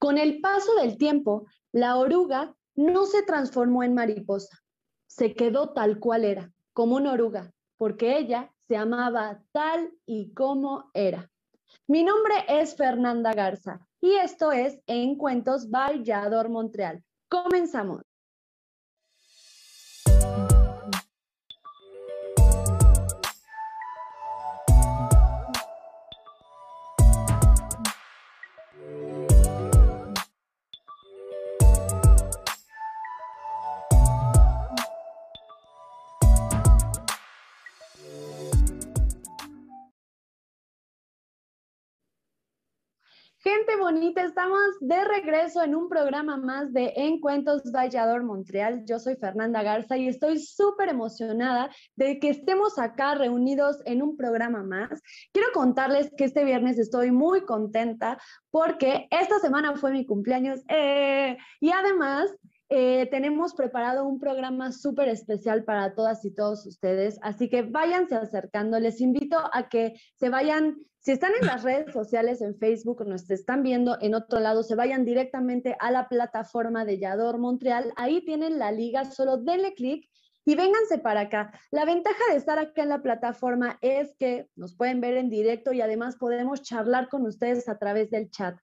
Con el paso del tiempo, la oruga no se transformó en mariposa, se quedó tal cual era, como una oruga, porque ella se amaba tal y como era. Mi nombre es Fernanda Garza y esto es En Cuentos by Yador Montreal. Comenzamos. Bonita, estamos de regreso en un programa más de Encuentros Vallador Montreal. Yo soy Fernanda Garza y estoy súper emocionada de que estemos acá reunidos en un programa más. Quiero contarles que este viernes estoy muy contenta porque esta semana fue mi cumpleaños eh, y además eh, tenemos preparado un programa súper especial para todas y todos ustedes, así que váyanse acercando. Les invito a que se vayan, si están en las redes sociales, en Facebook, nos están viendo en otro lado, se vayan directamente a la plataforma de Yador Montreal. Ahí tienen la liga, solo denle clic y vénganse para acá. La ventaja de estar acá en la plataforma es que nos pueden ver en directo y además podemos charlar con ustedes a través del chat.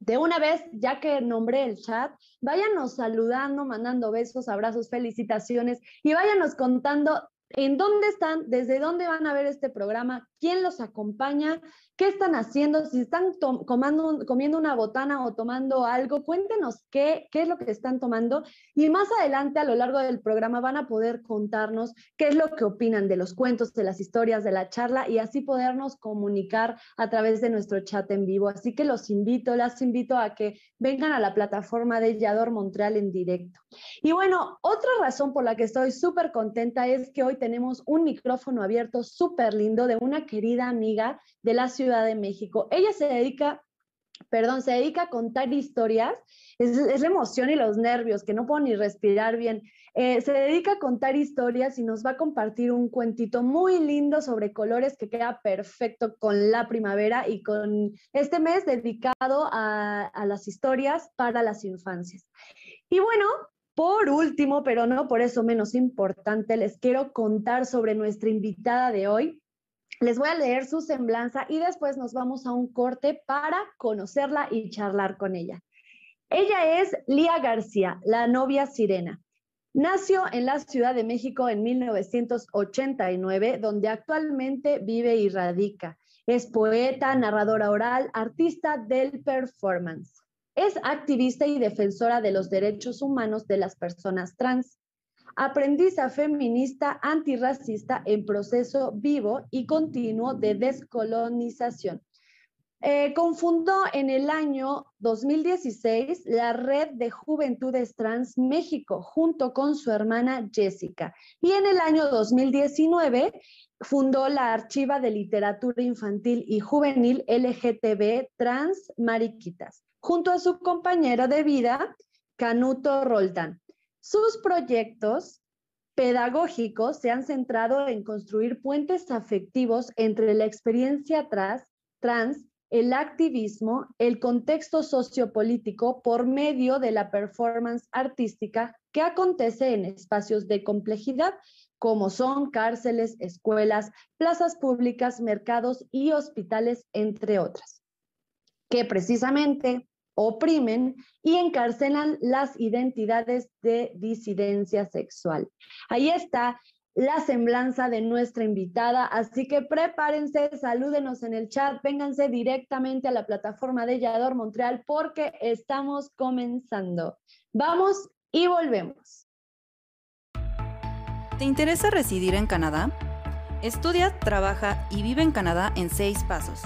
De una vez, ya que nombré el chat, váyanos saludando, mandando besos, abrazos, felicitaciones y váyanos contando en dónde están, desde dónde van a ver este programa, quién los acompaña, qué están haciendo, si están comiendo una botana o tomando algo, cuéntenos qué, qué es lo que están tomando y más adelante a lo largo del programa van a poder contarnos qué es lo que opinan de los cuentos, de las historias, de la charla y así podernos comunicar a través de nuestro chat en vivo. Así que los invito, las invito a que vengan a la plataforma de Yador Montreal en directo. Y bueno, otra razón por la que estoy súper contenta es que hoy tenemos un micrófono abierto súper lindo de una querida amiga de la Ciudad de México. Ella se dedica, perdón, se dedica a contar historias. Es, la emoción y los nervios, que no puedo ni respirar bien. Eh, se dedica a contar historias y nos va a compartir un cuentito muy lindo sobre colores que queda perfecto con la primavera y con este mes dedicado a, a las historias para las infancias. Y bueno, por último, pero no por eso menos importante, les quiero contar sobre nuestra invitada de hoy. Les voy a leer su semblanza y después nos vamos a un corte para conocerla y charlar con ella. Ella es Lía García, la novia sirena. Nació en la Ciudad de México en 1989, donde actualmente vive y radica. Es poeta, narradora oral, artista del performance. Es activista y defensora de los derechos humanos de las personas trans aprendiza feminista antirracista en proceso vivo y continuo de descolonización. Eh, confundó en el año 2016 la Red de Juventudes Trans México junto con su hermana Jessica y en el año 2019 fundó la Archiva de Literatura Infantil y Juvenil LGTB Trans Mariquitas junto a su compañera de vida Canuto Roldán. Sus proyectos pedagógicos se han centrado en construir puentes afectivos entre la experiencia trans, el activismo, el contexto sociopolítico por medio de la performance artística que acontece en espacios de complejidad como son cárceles, escuelas, plazas públicas, mercados y hospitales, entre otras, que precisamente oprimen y encarcelan las identidades de disidencia sexual. Ahí está la semblanza de nuestra invitada, así que prepárense, salúdenos en el chat, vénganse directamente a la plataforma de Yador Montreal porque estamos comenzando. Vamos y volvemos. ¿Te interesa residir en Canadá? Estudia, trabaja y vive en Canadá en seis pasos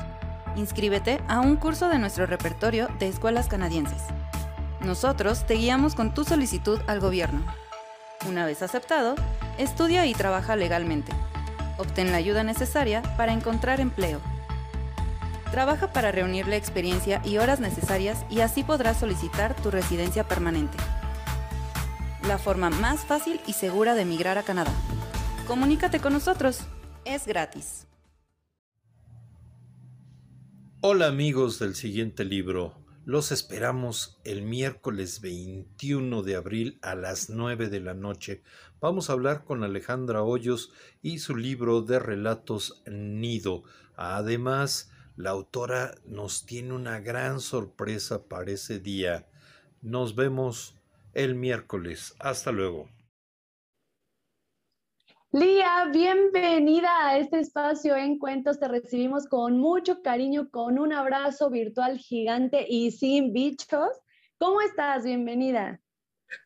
Inscríbete a un curso de nuestro repertorio de escuelas canadienses. Nosotros te guiamos con tu solicitud al gobierno. Una vez aceptado, estudia y trabaja legalmente. Obtén la ayuda necesaria para encontrar empleo. Trabaja para reunir la experiencia y horas necesarias y así podrás solicitar tu residencia permanente. La forma más fácil y segura de emigrar a Canadá. Comunícate con nosotros. Es gratis. Hola amigos del siguiente libro. Los esperamos el miércoles 21 de abril a las 9 de la noche. Vamos a hablar con Alejandra Hoyos y su libro de relatos Nido. Además, la autora nos tiene una gran sorpresa para ese día. Nos vemos el miércoles. Hasta luego. Lía, bienvenida a este espacio en Cuentos. Te recibimos con mucho cariño, con un abrazo virtual gigante y sin bichos. ¿Cómo estás? Bienvenida.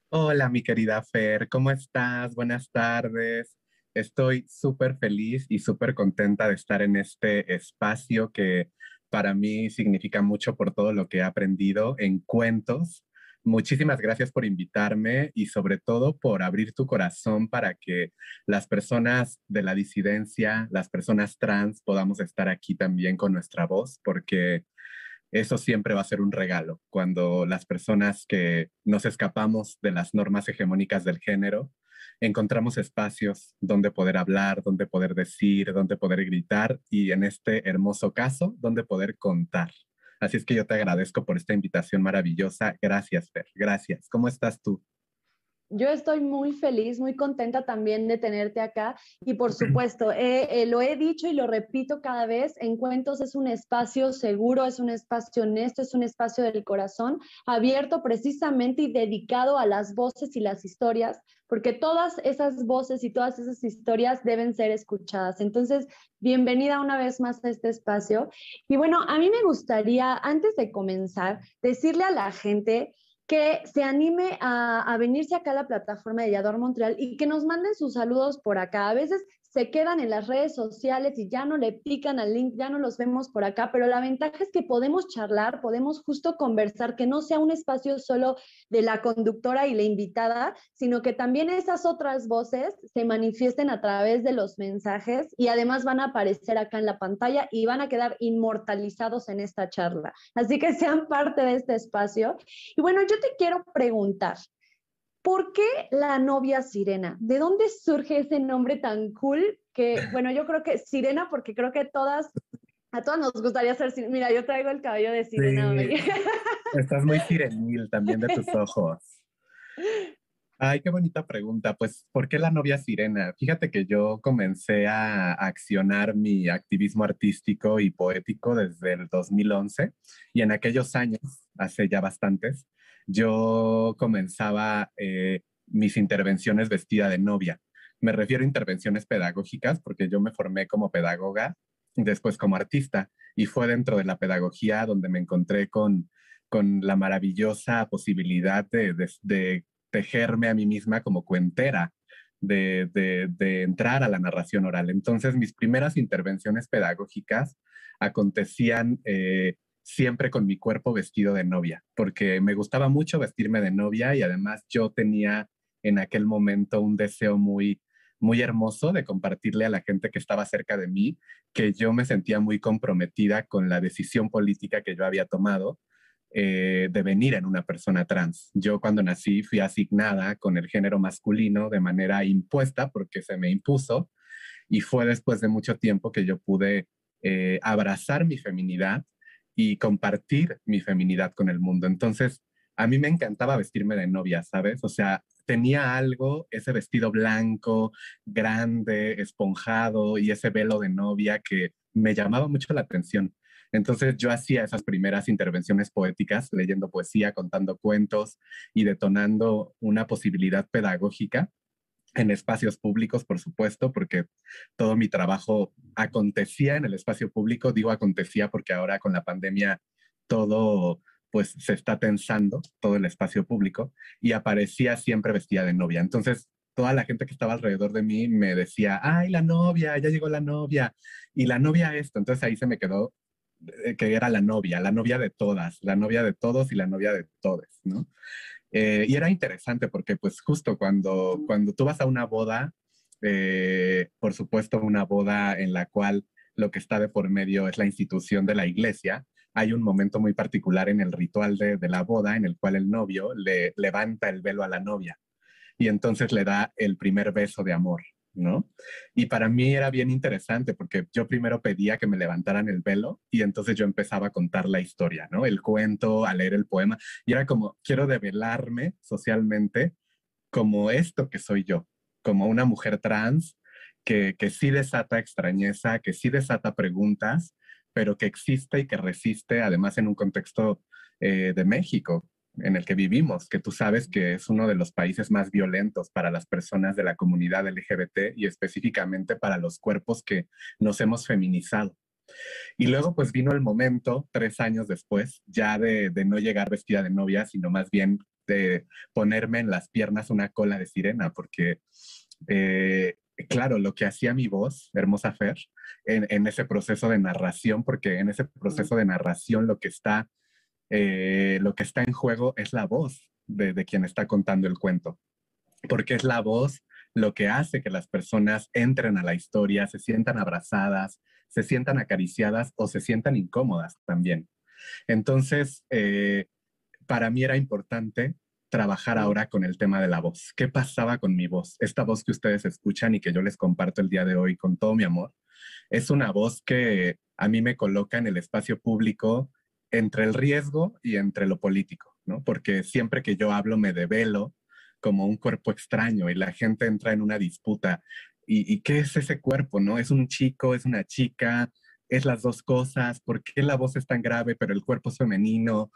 Hola, mi querida Fer, ¿cómo estás? Buenas tardes. Estoy súper feliz y súper contenta de estar en este espacio que para mí significa mucho por todo lo que he aprendido en cuentos Muchísimas gracias por invitarme y sobre todo por abrir tu corazón para que las personas de la disidencia, las personas trans, podamos estar aquí también con nuestra voz, porque eso siempre va a ser un regalo cuando las personas que nos escapamos de las normas hegemónicas del género encontramos espacios donde poder hablar, donde poder decir, donde poder gritar y en este hermoso caso, donde poder contar. Así es que yo te agradezco por esta invitación maravillosa. Gracias, Fer. Gracias. ¿Cómo estás tú? Yo estoy muy feliz, muy contenta también de tenerte acá y por supuesto, eh, lo he dicho y lo repito cada vez, en Cuentos es un espacio seguro, es un espacio honesto, es un espacio del corazón, abierto precisamente y dedicado a las voces y las historias, porque todas esas voces y todas esas historias deben ser escuchadas. Entonces, bienvenida una vez más a este espacio. Y bueno, a mí me gustaría, antes de comenzar, decirle a la gente que se anime a, venirse acá a la plataforma de Yador Montreal y que nos manden sus saludos por acá. A veces se quedan en las redes sociales y ya no le pican al link, ya no los vemos por acá, pero la ventaja es que podemos charlar, podemos justo conversar, que no sea un espacio solo de la conductora y la invitada, sino que también esas otras voces se manifiesten a través de los mensajes y además van a aparecer acá en la pantalla y van a quedar inmortalizados en esta charla. Así que sean parte de este espacio. Y bueno, yo te quiero preguntar, ¿Por qué la novia sirena? ¿De dónde surge ese nombre tan cool? Que, bueno, yo creo que sirena, porque creo que todas, a todas nos gustaría ser sirena. Mira, yo traigo el cabello de sirena. Estás muy sirenil también de tus ojos. Ay, qué bonita pregunta. Pues, ¿por qué la novia sirena? Fíjate que yo comencé a accionar mi activismo artístico y poético desde el 2011 y en aquellos años, hace ya bastantes, yo comenzaba eh, mis intervenciones vestida de novia. Me refiero a intervenciones pedagógicas porque yo me formé como pedagoga, después como artista, y fue dentro de la pedagogía donde me encontré con, con la maravillosa posibilidad de, de, tejerme a mí misma como cuentera, de, de, entrar a la narración oral. Entonces, mis primeras intervenciones pedagógicas acontecían eh, siempre con mi cuerpo vestido de novia, porque me gustaba mucho vestirme de novia y además yo tenía en aquel momento un deseo muy muy hermoso de compartirle a la gente que estaba cerca de mí que yo me sentía muy comprometida con la decisión política que yo había tomado eh, de venir en una persona trans. Yo cuando nací fui asignada con el género masculino de manera impuesta porque se me impuso y fue después de mucho tiempo que yo pude eh, abrazar mi feminidad y compartir mi feminidad con el mundo. Entonces, a mí me encantaba vestirme de novia, ¿sabes? O sea, tenía algo, ese vestido blanco, grande, esponjado y ese velo de novia que me llamaba mucho la atención. Entonces yo hacía esas primeras intervenciones poéticas, leyendo poesía, contando cuentos y detonando una posibilidad pedagógica en espacios públicos, por supuesto, porque todo mi trabajo acontecía en el espacio público. Digo acontecía porque ahora con la pandemia todo pues se está tensando, todo el espacio público, y aparecía siempre vestida de novia. Entonces, toda la gente que estaba alrededor de mí me decía, ay, la novia, ya llegó la novia, y la novia esto. Entonces ahí se me quedó eh, que era la novia, la novia de todas, la novia de todos y la novia de todos, ¿no? Eh, y era interesante porque pues justo cuando, cuando tú vas a una boda, eh, por supuesto una boda en la cual lo que está de por medio es la institución de la iglesia, hay un momento muy particular en el ritual de, de la boda en el cual el novio le levanta el velo a la novia y entonces le da el primer beso de amor, Y para mí era bien interesante porque yo primero pedía que me levantaran el velo y entonces yo empezaba a contar la historia, ¿no? El cuento, a leer el poema y era como, quiero develarme socialmente como esto que soy yo, como una mujer trans que, que sí desata extrañeza, que sí desata preguntas, pero que existe y que resiste además en un contexto eh, de México, en el que vivimos, que tú sabes que es uno de los países más violentos para las personas de la comunidad LGBT y específicamente para los cuerpos que nos hemos feminizado. Y luego pues vino el momento, tres años después, ya de, no llegar vestida de novia, sino más bien de ponerme en las piernas una cola de sirena, porque eh, claro, lo que hacía mi voz, Hermosa Fer, en, en, ese proceso de narración, porque en ese proceso de narración lo que está eh, lo que está en juego es la voz de, quien está contando el cuento, porque es la voz lo que hace que las personas entren a la historia, se sientan abrazadas, se sientan acariciadas o se sientan incómodas también. Entonces, eh, para mí era importante trabajar ahora con el tema de la voz. ¿Qué pasaba con mi voz? Esta voz que ustedes escuchan y que yo les comparto el día de hoy con todo mi amor, es una voz que a mí me coloca en el espacio público entre el riesgo y entre lo político, ¿no? Porque siempre que yo hablo me develo como un cuerpo extraño y la gente entra en una disputa. ¿Y, qué es ese cuerpo, no? ¿Es un chico, es una chica, es las dos cosas? ¿Por qué la voz es tan grave pero el cuerpo es femenino?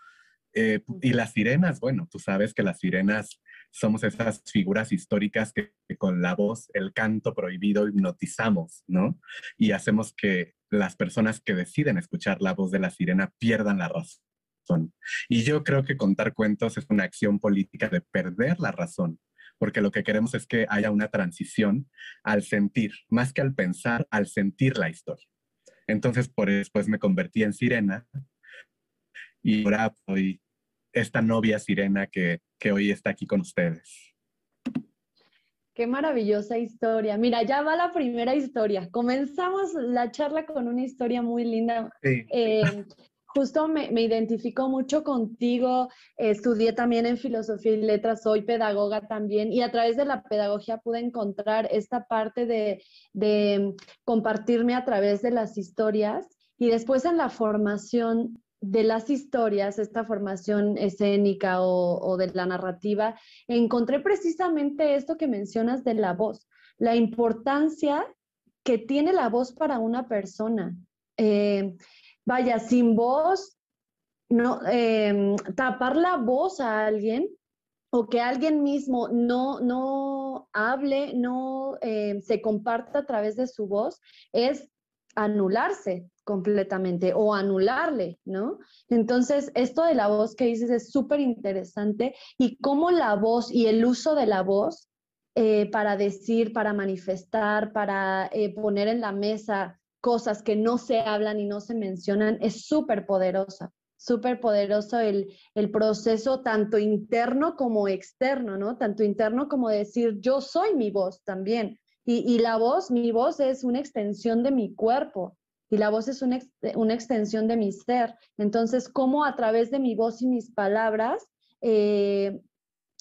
Eh, y las sirenas, bueno, tú sabes que las sirenas somos esas figuras históricas que, que, con la voz, el canto prohibido, hipnotizamos, ¿no? Y hacemos que las personas que deciden escuchar la voz de la sirena pierdan la razón. Y yo creo que contar cuentos es una acción política de perder la razón, porque lo que queremos es que haya una transición al sentir, más que al pensar, al sentir la historia. Entonces, por después me convertí en sirena y ahora soy esta novia sirena que, que hoy está aquí con ustedes. Qué maravillosa historia. Mira, ya va la primera historia. Comenzamos la charla con una historia muy linda. Eh, justo me, me, identifico mucho contigo. estudié también en filosofía y letras, soy pedagoga también y a través de la pedagogía pude encontrar esta parte de, de compartirme a través de las historias y después en la formación de las historias, esta formación escénica o, de la narrativa, encontré precisamente esto que mencionas de la voz, la importancia que tiene la voz para una persona. Eh, vaya, sin voz, no, em, tapar la voz a alguien o que alguien mismo no, no hable, no em, se comparta a través de su voz, es anularse completamente o anularle, ¿no? Entonces, esto de la voz que dices es súper interesante y cómo la voz y el uso de la voz eh, para decir, para manifestar, para eh, poner en la mesa cosas que no se hablan y no se mencionan, es súper poderosa, súper poderoso el, el proceso tanto interno como externo, ¿no? Tanto interno como decir, yo soy mi voz también. Y, y la voz, mi voz es una extensión de mi cuerpo, y la voz es una, una extensión de mi ser. Entonces, ¿cómo a través de mi voz y mis palabras, eh,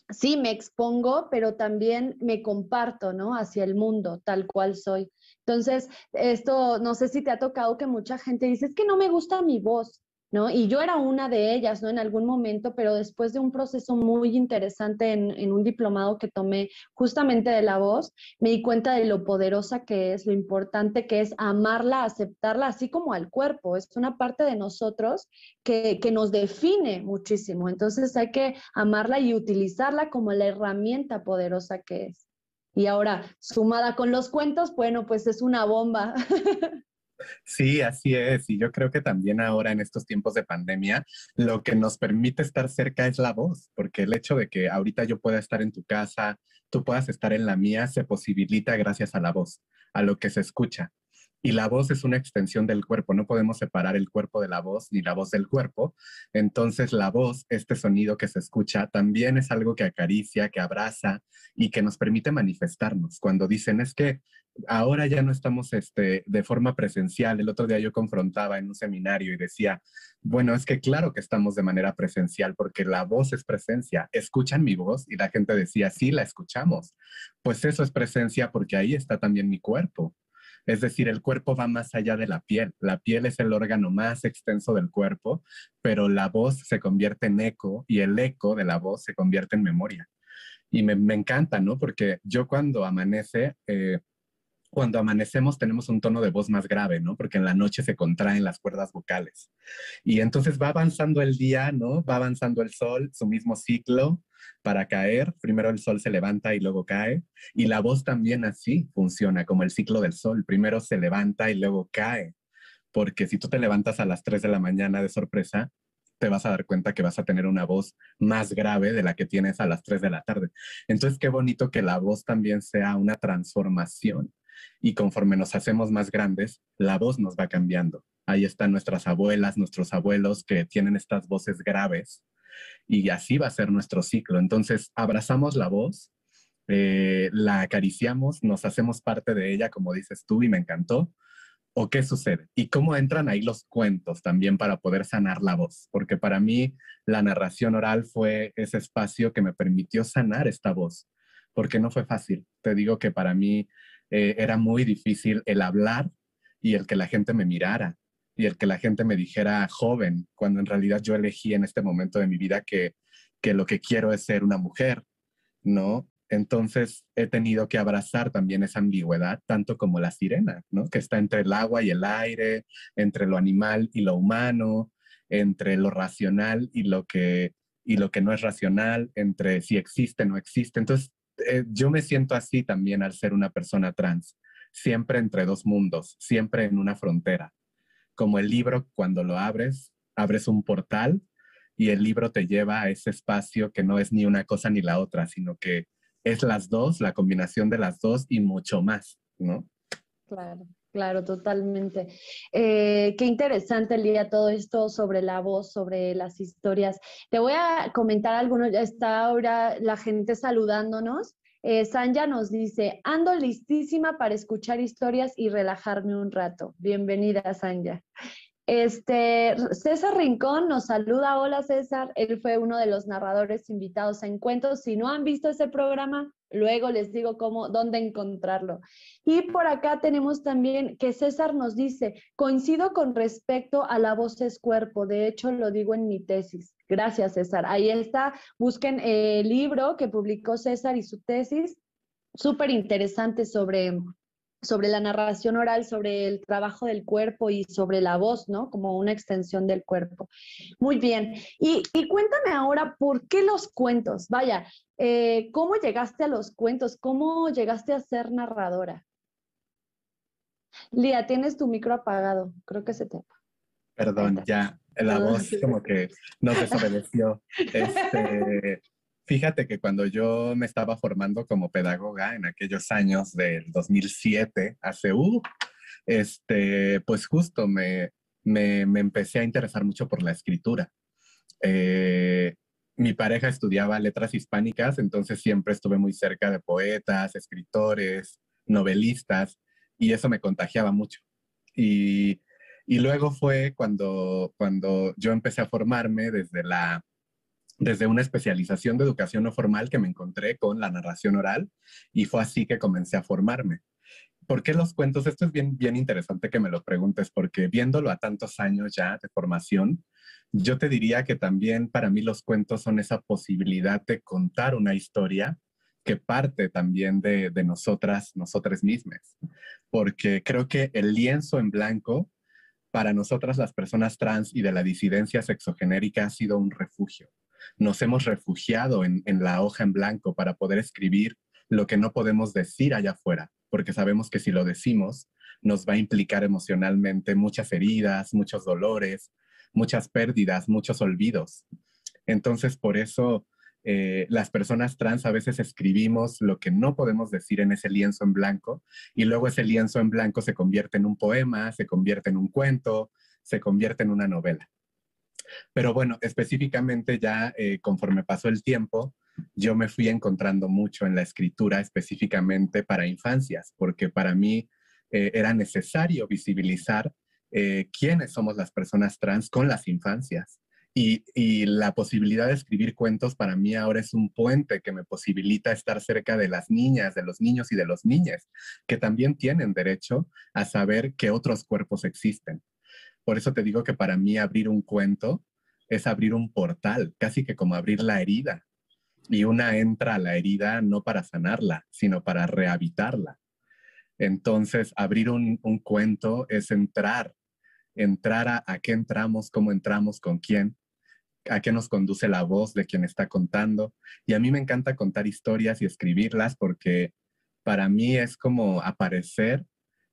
sí me expongo, pero también me comparto, ¿no? Hacia el mundo, tal cual soy. Entonces, esto, no sé si te ha tocado que mucha gente dice, es que no me gusta mi voz. ¿No? Y yo era una de ellas, ¿no? En algún momento, pero después de un proceso muy interesante en, un diplomado que tomé justamente de la voz, me di cuenta de lo poderosa que es, lo importante que es amarla, aceptarla, así como al cuerpo. Es una parte de nosotros que, que nos define muchísimo. Entonces hay que amarla y utilizarla como la herramienta poderosa que es. Y ahora, sumada con los cuentos, bueno, pues es una bomba. Sí, así es. Y yo creo que también ahora en estos tiempos de pandemia, lo que nos permite estar cerca es la voz, porque el hecho de que ahorita yo pueda estar en tu casa, tú puedas estar en la mía, se posibilita gracias a la voz, a lo que se escucha. y la voz es una extensión del cuerpo, no podemos separar el cuerpo de la voz ni la voz del cuerpo. Entonces la voz, este sonido que se escucha, también es algo que acaricia, que abraza y que nos permite manifestarnos. Cuando dicen es que ahora ya no estamos este, de forma presencial, el otro día yo confrontaba en un seminario y decía, bueno, es que claro que estamos de manera presencial porque la voz es presencia. ¿Escuchan mi voz? Y la gente decía, sí, la escuchamos. Pues eso es presencia porque ahí está también mi cuerpo. Es decir, el cuerpo va más allá de la piel. La piel es el órgano más extenso del cuerpo, pero la voz se convierte en eco y el eco de la voz se convierte en memoria. Y me, encanta, ¿no? Porque yo cuando amanece, eh, cuando amanecemos tenemos un tono de voz más grave, ¿no? Porque en la noche se contraen las cuerdas vocales. Y entonces va avanzando el día, ¿no? Va avanzando el sol, su mismo ciclo, para caer. Primero el sol se levanta y luego cae. Y la voz también así funciona, como el ciclo del sol. Primero se levanta y luego cae. Porque si tú te levantas a las 3 de la mañana de sorpresa, te vas a dar cuenta que vas a tener una voz más grave de la que tienes a las 3 de la tarde. Entonces, qué bonito que la voz también sea una transformación. Y conforme nos hacemos más grandes, la voz nos va cambiando. Ahí están nuestras abuelas, nuestros abuelos que tienen estas voces graves y así va a ser nuestro ciclo. Entonces, abrazamos la voz, eh, la acariciamos, nos hacemos parte de ella, como dices tú, y me encantó. ¿O qué sucede? ¿Y cómo entran ahí los cuentos también para poder sanar la voz? Porque para mí la narración oral fue ese espacio que me permitió sanar esta voz, porque no fue fácil. Te digo que para mí eh, era muy difícil el hablar y el que la gente me mirara y el que la gente me dijera joven, cuando en realidad yo elegí en este momento de mi vida que, que lo que quiero es ser una mujer, ¿no? Entonces he tenido que abrazar también esa ambigüedad, tanto como la sirena, ¿no? Que está entre el agua y el aire, entre lo animal y lo humano, entre lo racional y lo que, y lo que no es racional, entre si existe o no existe. Entonces eh, yo me siento así también al ser una persona trans, siempre entre dos mundos, siempre en una frontera como el libro, cuando lo abres, abres un portal y el libro te lleva a ese espacio que no es ni una cosa ni la otra, sino que es las dos, la combinación de las dos y mucho más, ¿no? Claro. Claro, totalmente. Eh, qué interesante, Lía, todo esto sobre la voz, sobre las historias. Te voy a comentar algunos, ya está ahora la gente saludándonos. Eh, Sanja nos dice, ando listísima para escuchar historias y relajarme un rato. Bienvenida, Sanja. Este, César Rincón nos saluda. Hola, César. Él fue uno de los narradores invitados a Encuentros. Si no han visto ese programa, luego les digo cómo, dónde encontrarlo. Y por acá tenemos también que César nos dice, coincido con respecto a la voz es cuerpo. De hecho, lo digo en mi tesis. Gracias, César. Ahí está. Busquen el libro que publicó César y su tesis. Súper interesante sobre, sobre la narración oral, sobre el trabajo del cuerpo y sobre la voz, ¿no? Como una extensión del cuerpo. Muy bien. Y, cuéntame ahora, ¿por qué los cuentos? Vaya, eh, ¿cómo llegaste a los cuentos? ¿Cómo llegaste a ser narradora? Lía, tienes tu micro apagado. Creo que se te... Perdón, ya la voz como que nos desobedeció. Este, fíjate que cuando yo me estaba formando como pedagoga en aquellos años del 2007, hace, uh, este, pues justo me, me, me, empecé a interesar mucho por la escritura. Eh, mi pareja estudiaba letras hispánicas, entonces siempre estuve muy cerca de poetas, escritores, novelistas, y eso me contagiaba mucho. Y y luego fue cuando, cuando yo empecé a formarme desde, la, desde una especialización de educación no formal que me encontré con la narración oral y fue así que comencé a formarme. ¿Por qué los cuentos? Esto es bien, bien interesante que me lo preguntes porque viéndolo a tantos años ya de formación, yo te diría que también para mí los cuentos son esa posibilidad de contar una historia que parte también de, de nosotras, nosotras mismas, porque creo que el lienzo en blanco para nosotras las personas trans y de la disidencia sexogenérica ha sido un refugio. Nos hemos refugiado en, la hoja en blanco para poder escribir lo que no podemos decir allá afuera, porque sabemos que si lo decimos nos va a implicar emocionalmente muchas heridas, muchos dolores, muchas pérdidas, muchos olvidos. Entonces, por eso eh, las personas trans a veces escribimos lo que no podemos decir en ese lienzo en blanco y luego ese lienzo en blanco se convierte en un poema, se convierte en un cuento, se convierte en una novela. Pero bueno, específicamente ya eh, conforme pasó el tiempo, yo me fui encontrando mucho en la escritura específicamente para infancias, porque para mí eh, era necesario visibilizar quiénes somos las personas trans con las infancias. Y, la posibilidad de escribir cuentos para mí ahora es un puente que me posibilita estar cerca de las niñas, de los niños y de los niñas, que también tienen derecho a saber que otros cuerpos existen. Por eso te digo que para mí abrir un cuento es abrir un portal, casi que como abrir la herida. Y una entra a la herida no para sanarla, sino para rehabilitarla. Entonces, abrir un, cuento es entrar, entrar a, qué entramos, cómo entramos, con quién, a qué nos conduce la voz de quien está contando. Y a mí me encanta contar historias y escribirlas porque para mí es como aparecer,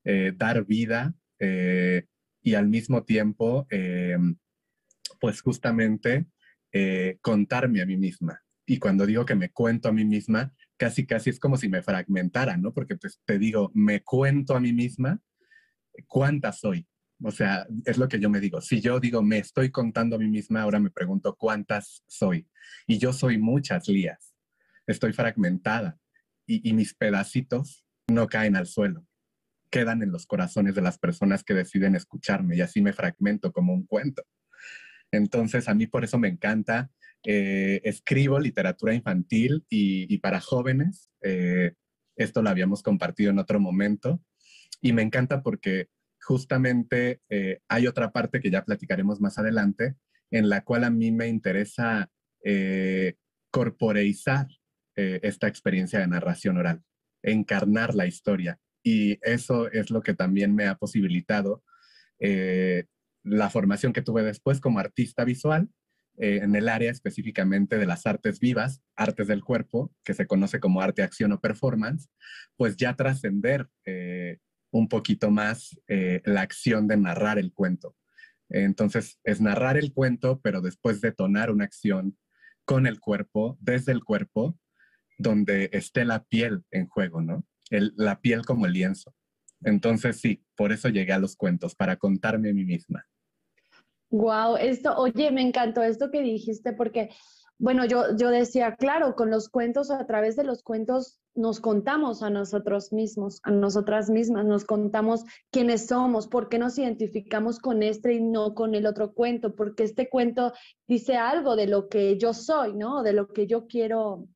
eh, dar vida eh, y al mismo tiempo, eh, pues justamente contarme a mí misma. Y cuando digo que me cuento a mí misma, casi casi es como si me fragmentara, ¿no? Porque pues, te digo, me cuento a mí misma cuánta soy, o sea, es lo que yo me digo. Si yo digo, me estoy contando a mí misma, ahora me pregunto cuántas soy. Y yo soy muchas lías. Estoy fragmentada. Y, mis pedacitos no caen al suelo. Quedan en los corazones de las personas que deciden escucharme. Y así me fragmento como un cuento. Entonces, a mí por eso me encanta. Eh, escribo literatura infantil y, para jóvenes. Eh, esto lo habíamos compartido en otro momento. Y me encanta porque justamente eh, hay otra parte que ya platicaremos más adelante, en la cual a mí me interesa corporeizar esta experiencia de narración oral, encarnar la historia. Y eso es lo que también me ha posibilitado la formación que tuve después como artista visual en el área específicamente de las artes vivas, artes del cuerpo, que se conoce como arte, acción o performance, pues ya trascender un poquito más eh, la acción de narrar el cuento. Entonces, es narrar el cuento, pero después detonar una acción con el cuerpo, desde el cuerpo, donde esté la piel en juego, ¿no? La piel como el lienzo. Entonces, sí, por eso llegué a los cuentos, para contarme a mí misma. Wow, esto, oye, me encantó esto que dijiste, porque bueno, yo, yo decía, claro, con los cuentos, a través de los cuentos nos contamos a nosotros mismos, a nosotras mismas, nos contamos quiénes somos, por qué nos identificamos con este y no con el otro cuento, porque este cuento dice algo de lo que yo soy, ¿no? De lo que yo quiero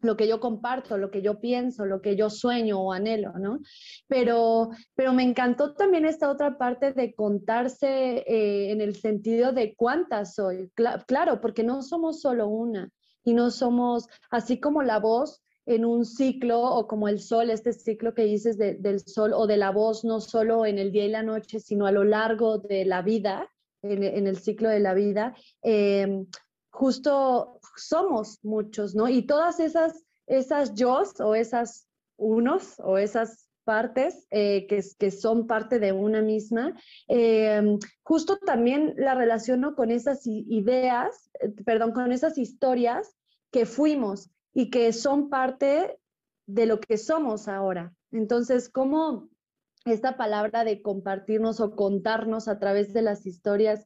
lo que yo comparto, lo que yo pienso, lo que yo sueño o anhelo, ¿no? Pero, pero me encantó también esta otra parte de contarse eh, en el sentido de cuántas soy. claro, porque no somos solo una y no somos, así como la voz en un ciclo o como el sol, este ciclo que dices del sol o de la voz, no solo en el día y la noche, sino a lo largo de la vida, en, el ciclo de la vida. Eh, justo somos muchos, ¿no? Y todas esas, esas yo o esas unos o esas partes eh, que, que, son parte de una misma, em, justo también la relaciono con esas ideas, eh, perdón, con esas historias que fuimos y que son parte de lo que somos ahora. Entonces, ¿cómo esta palabra de compartirnos o contarnos a través de las historias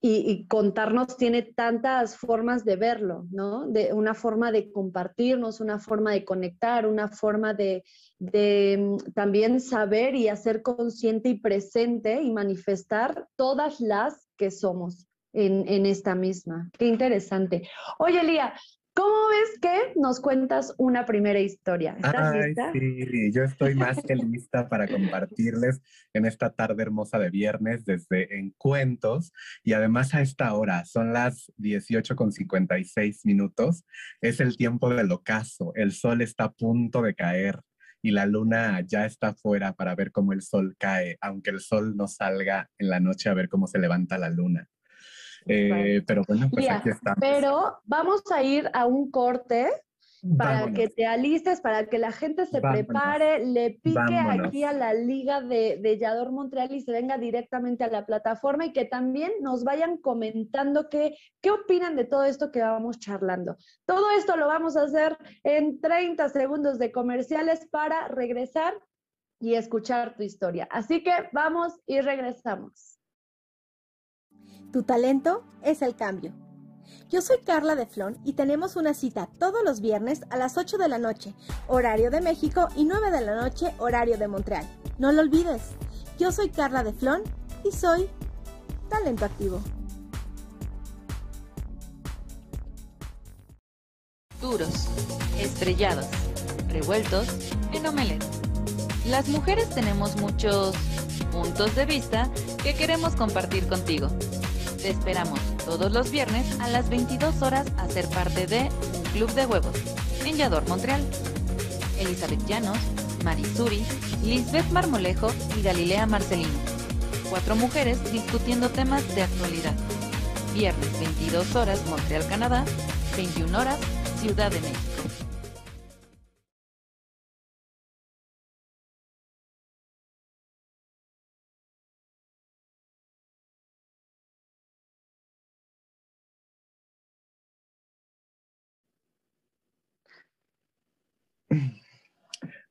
y, contarnos tiene tantas formas de verlo, ¿no? De una forma de compartirnos, una forma de conectar, una forma de, mm, también saber y hacer consciente y presente y manifestar todas las que somos en, en esta misma. Qué interesante. Oye, Lía, ¿Cómo ves que nos cuentas una primera historia? ¿Estás lista? Sí, yo estoy más que lista para compartirles en esta tarde hermosa de viernes desde En Cuentos y además a esta hora, son las 18 con 56 minutos, es el tiempo del ocaso, el sol está a punto de caer y la luna ya está afuera para ver cómo el sol cae, aunque el sol no salga en la noche a ver cómo se levanta la luna. Eh, pero bueno, pues aquí estamos. Pero vamos a ir a un corte para que te alistes, para que la gente se prepare, le pique aquí a la liga de, de Yador Montreal y se venga directamente a la plataforma y que también nos vayan comentando qué, qué opinan de todo esto que vamos charlando. Todo esto lo vamos a hacer en 30 segundos de comerciales para regresar y escuchar tu historia. Así que vamos y regresamos. Tu talento es el cambio. Yo soy Carla de Flon y tenemos una cita todos los viernes a las 8 de la noche, horario de México, y 9 de la noche, horario de Montreal. No lo olvides. Yo soy Carla de Flon y soy talento activo. Duros, estrellados, revueltos en omelette. Las mujeres tenemos muchos puntos de vista que queremos compartir contigo. Te esperamos todos los viernes a las 22 horas a ser parte de Un Club de Huevos en Montreal. Elizabeth Llanos, Marisuri, Lisbeth Marmolejo y Galilea Marcelino. Cuatro mujeres discutiendo temas de actualidad. Viernes 22 horas Montreal, Canadá, 21 horas Ciudad de México.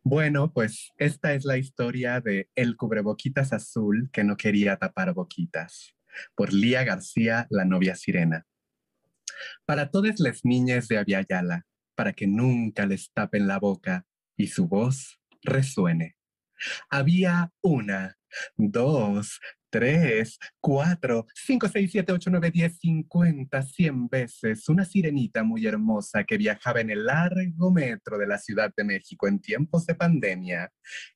Bueno, pues esta es la historia de El cubreboquitas azul que no quería tapar boquitas, por Lía García, la novia sirena. Para todas las niñas de Aviala, para que nunca les tapen la boca y su voz resuene. Había una, dos, tres, cuatro, cinco, seis, siete, ocho, nueve, diez, cincuenta, cien veces una sirenita muy hermosa que viajaba en el largo metro de la Ciudad de México en tiempos de pandemia.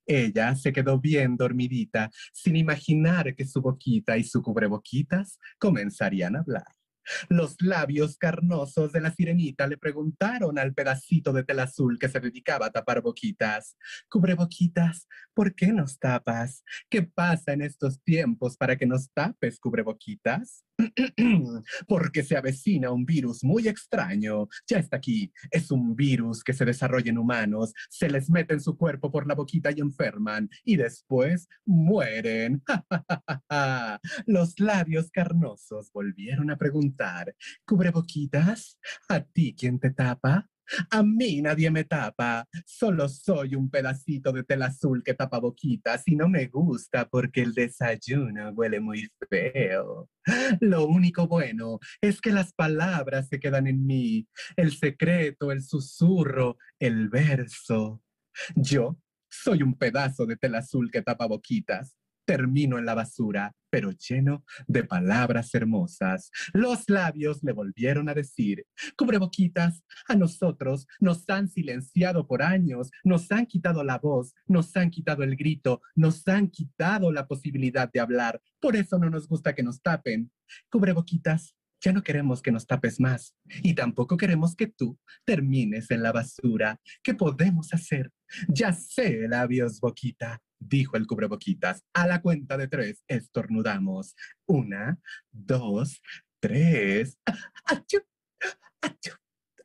Ella se quedó bien dormidita, sin imaginar que su boquita y su cubreboquitas comenzarían a hablar. Los labios carnosos de la sirenita le preguntaron al pedacito de tela azul que se dedicaba a tapar boquitas. Cubre boquitas, ¿por qué nos tapas? ¿Qué pasa en estos tiempos para que nos tapes, cubre boquitas? Porque se avecina un virus muy extraño. Ya está aquí. Es un virus que se desarrolla en humanos, se les mete en su cuerpo por la boquita y enferman, y después mueren. Los labios carnosos volvieron a preguntar, ¿cubre boquitas? ¿A ti quién te tapa? A mí nadie me tapa, solo soy un pedacito de tela azul que tapa boquitas y no me gusta porque el desayuno huele muy feo. Lo único bueno es que las palabras se quedan en mí, el secreto, el susurro, el verso. Yo soy un pedazo de tela azul que tapa boquitas termino en la basura, pero lleno de palabras hermosas. Los labios le volvieron a decir, cubreboquitas, a nosotros nos han silenciado por años, nos han quitado la voz, nos han quitado el grito, nos han quitado la posibilidad de hablar. Por eso no nos gusta que nos tapen. Cubreboquitas, ya no queremos que nos tapes más y tampoco queremos que tú termines en la basura. ¿Qué podemos hacer? Ya sé, labios boquita dijo el cubreboquitas. A la cuenta de tres, estornudamos. Una, dos, tres. ¡Achú! ¡Achú!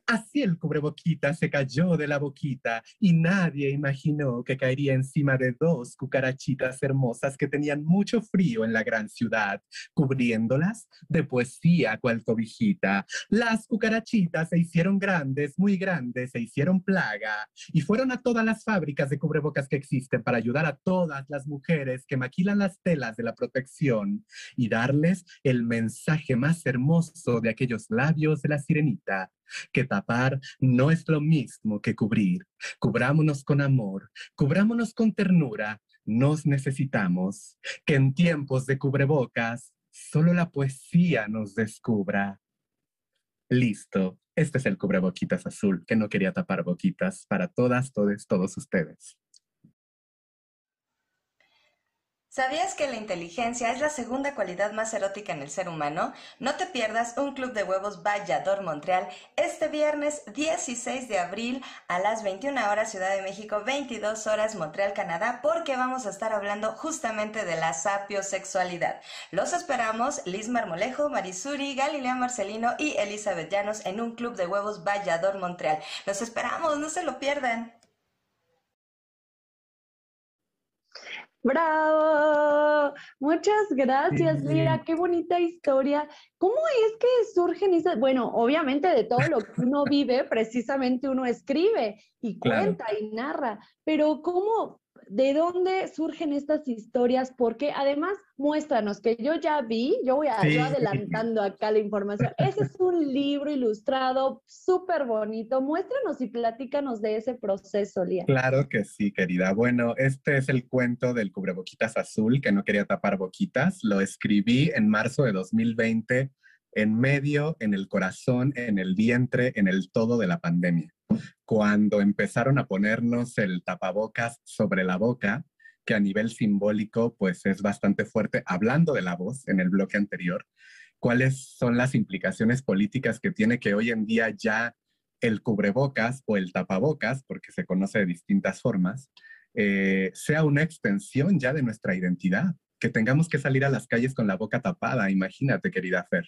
Así el cubreboquita se cayó de la boquita y nadie imaginó que caería encima de dos cucarachitas hermosas que tenían mucho frío en la gran ciudad, cubriéndolas de poesía cual cobijita. Las cucarachitas se hicieron grandes, muy grandes, se hicieron plaga y fueron a todas las fábricas de cubrebocas que existen para ayudar a todas las mujeres que maquilan las telas de la protección y darles el mensaje más hermoso de aquellos labios de la sirenita que tapar no es lo mismo que cubrir. Cubrámonos con amor, cubrámonos con ternura. Nos necesitamos que en tiempos de cubrebocas solo la poesía nos descubra. Listo. Este es el cubreboquitas azul que no quería tapar boquitas para todas, todos, todos ustedes. ¿Sabías que la inteligencia es la segunda cualidad más erótica en el ser humano? No te pierdas un club de huevos Vallador Montreal este viernes 16 de abril a las 21 horas Ciudad de México, 22 horas Montreal, Canadá, porque vamos a estar hablando justamente de la sapiosexualidad. Los esperamos Liz Marmolejo, Marisuri, Galilea Marcelino y Elizabeth Llanos en un club de huevos Vallador Montreal. Los esperamos, no se lo pierdan. ¡Bravo! Muchas gracias, Mira, qué bonita historia. ¿Cómo es que surgen esas? Bueno, obviamente de todo lo que uno vive, precisamente uno escribe y cuenta y narra, pero ¿cómo, de dónde surgen estas historias, porque además muéstranos que yo ya vi, yo voy a, adelantando acá la información. Ese es un libro ilustrado súper bonito. Muéstranos y platícanos de ese proceso, Lía. Claro que sí, querida. Bueno, este es el cuento del cubreboquitas azul que no quería tapar boquitas. Lo escribí en marzo de 2020 en medio, en el corazón, en el vientre, en el todo de la pandemia cuando empezaron a ponernos el tapabocas sobre la boca, que a nivel simbólico pues es bastante fuerte, hablando de la voz en el bloque anterior, cuáles son las implicaciones políticas que tiene que hoy en día ya el cubrebocas o el tapabocas, porque se conoce de distintas formas, eh, sea una extensión ya de nuestra identidad, que tengamos que salir a las calles con la boca tapada, imagínate, querida Fer.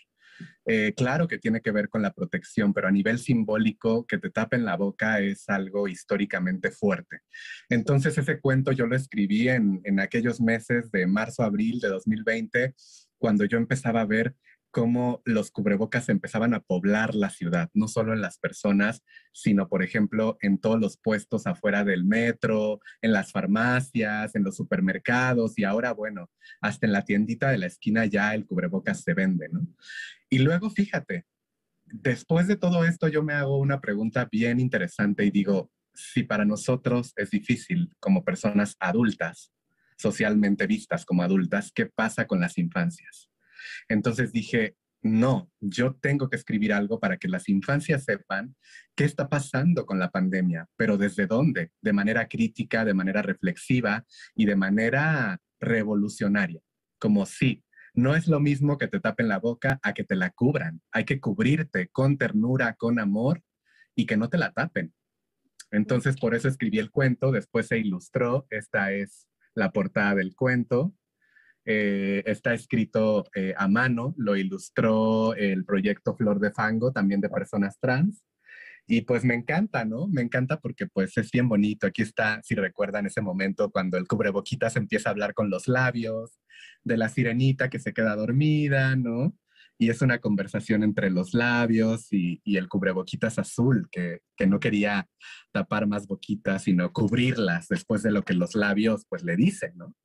Eh, claro que tiene que ver con la protección, pero a nivel simbólico, que te tapen la boca es algo históricamente fuerte. Entonces, ese cuento yo lo escribí en, en aquellos meses de marzo, abril de 2020, cuando yo empezaba a ver cómo los cubrebocas empezaban a poblar la ciudad, no solo en las personas, sino, por ejemplo, en todos los puestos afuera del metro, en las farmacias, en los supermercados y ahora, bueno, hasta en la tiendita de la esquina ya el cubrebocas se vende, ¿no? Y luego, fíjate, después de todo esto yo me hago una pregunta bien interesante y digo, si para nosotros es difícil como personas adultas, socialmente vistas como adultas, ¿qué pasa con las infancias? Entonces dije, no, yo tengo que escribir algo para que las infancias sepan qué está pasando con la pandemia, pero desde dónde, de manera crítica, de manera reflexiva y de manera revolucionaria. Como si no es lo mismo que te tapen la boca a que te la cubran. Hay que cubrirte con ternura, con amor y que no te la tapen. Entonces, por eso escribí el cuento, después se ilustró, esta es la portada del cuento, eh, está escrito eh, a mano, lo ilustró el proyecto Flor de Fango, también de personas trans. Y pues me encanta, ¿no? Me encanta porque pues es bien bonito. Aquí está, si recuerdan ese momento cuando el cubreboquitas empieza a hablar con los labios, de la sirenita que se queda dormida, ¿no? Y es una conversación entre los labios y, y el cubreboquitas azul, que, que, no quería tapar más boquitas, sino cubrirlas después de lo que los labios pues le dicen, ¿no?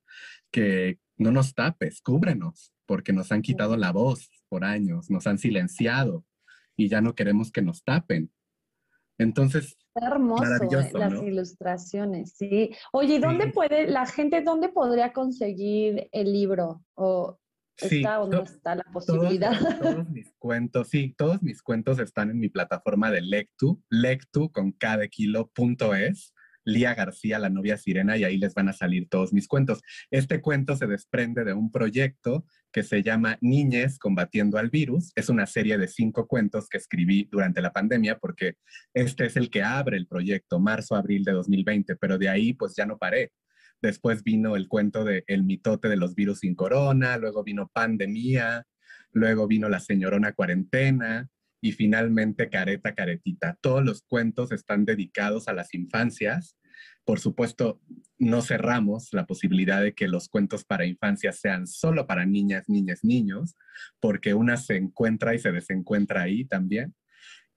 Que, no nos tapes, cúbrenos, porque nos han quitado la voz por años, nos han silenciado y ya no queremos que nos tapen. Entonces, hermoso eh, las ilustraciones, sí. Oye, ¿dónde puede la gente, dónde podría conseguir el libro? ¿O está dónde está la posibilidad? Todos, mis cuentos, sí, todos mis cuentos están en mi plataforma de Lectu, lectu con cada kilo punto es. Lía García, la novia sirena, y ahí les van a salir todos mis cuentos. Este cuento se desprende de un proyecto que se llama Niñez combatiendo al virus. Es una serie de cinco cuentos que escribí durante la pandemia porque este es el que abre el proyecto, marzo-abril de 2020, pero de ahí pues ya no paré. Después vino el cuento de El mitote de los virus sin corona, luego vino Pandemia, luego vino La señorona cuarentena, y finalmente Careta Caretita. Todos los cuentos están dedicados a las infancias. Por supuesto, no cerramos la posibilidad de que los cuentos para infancias sean solo para niñas, niñas, niños, porque una se encuentra y se desencuentra ahí también.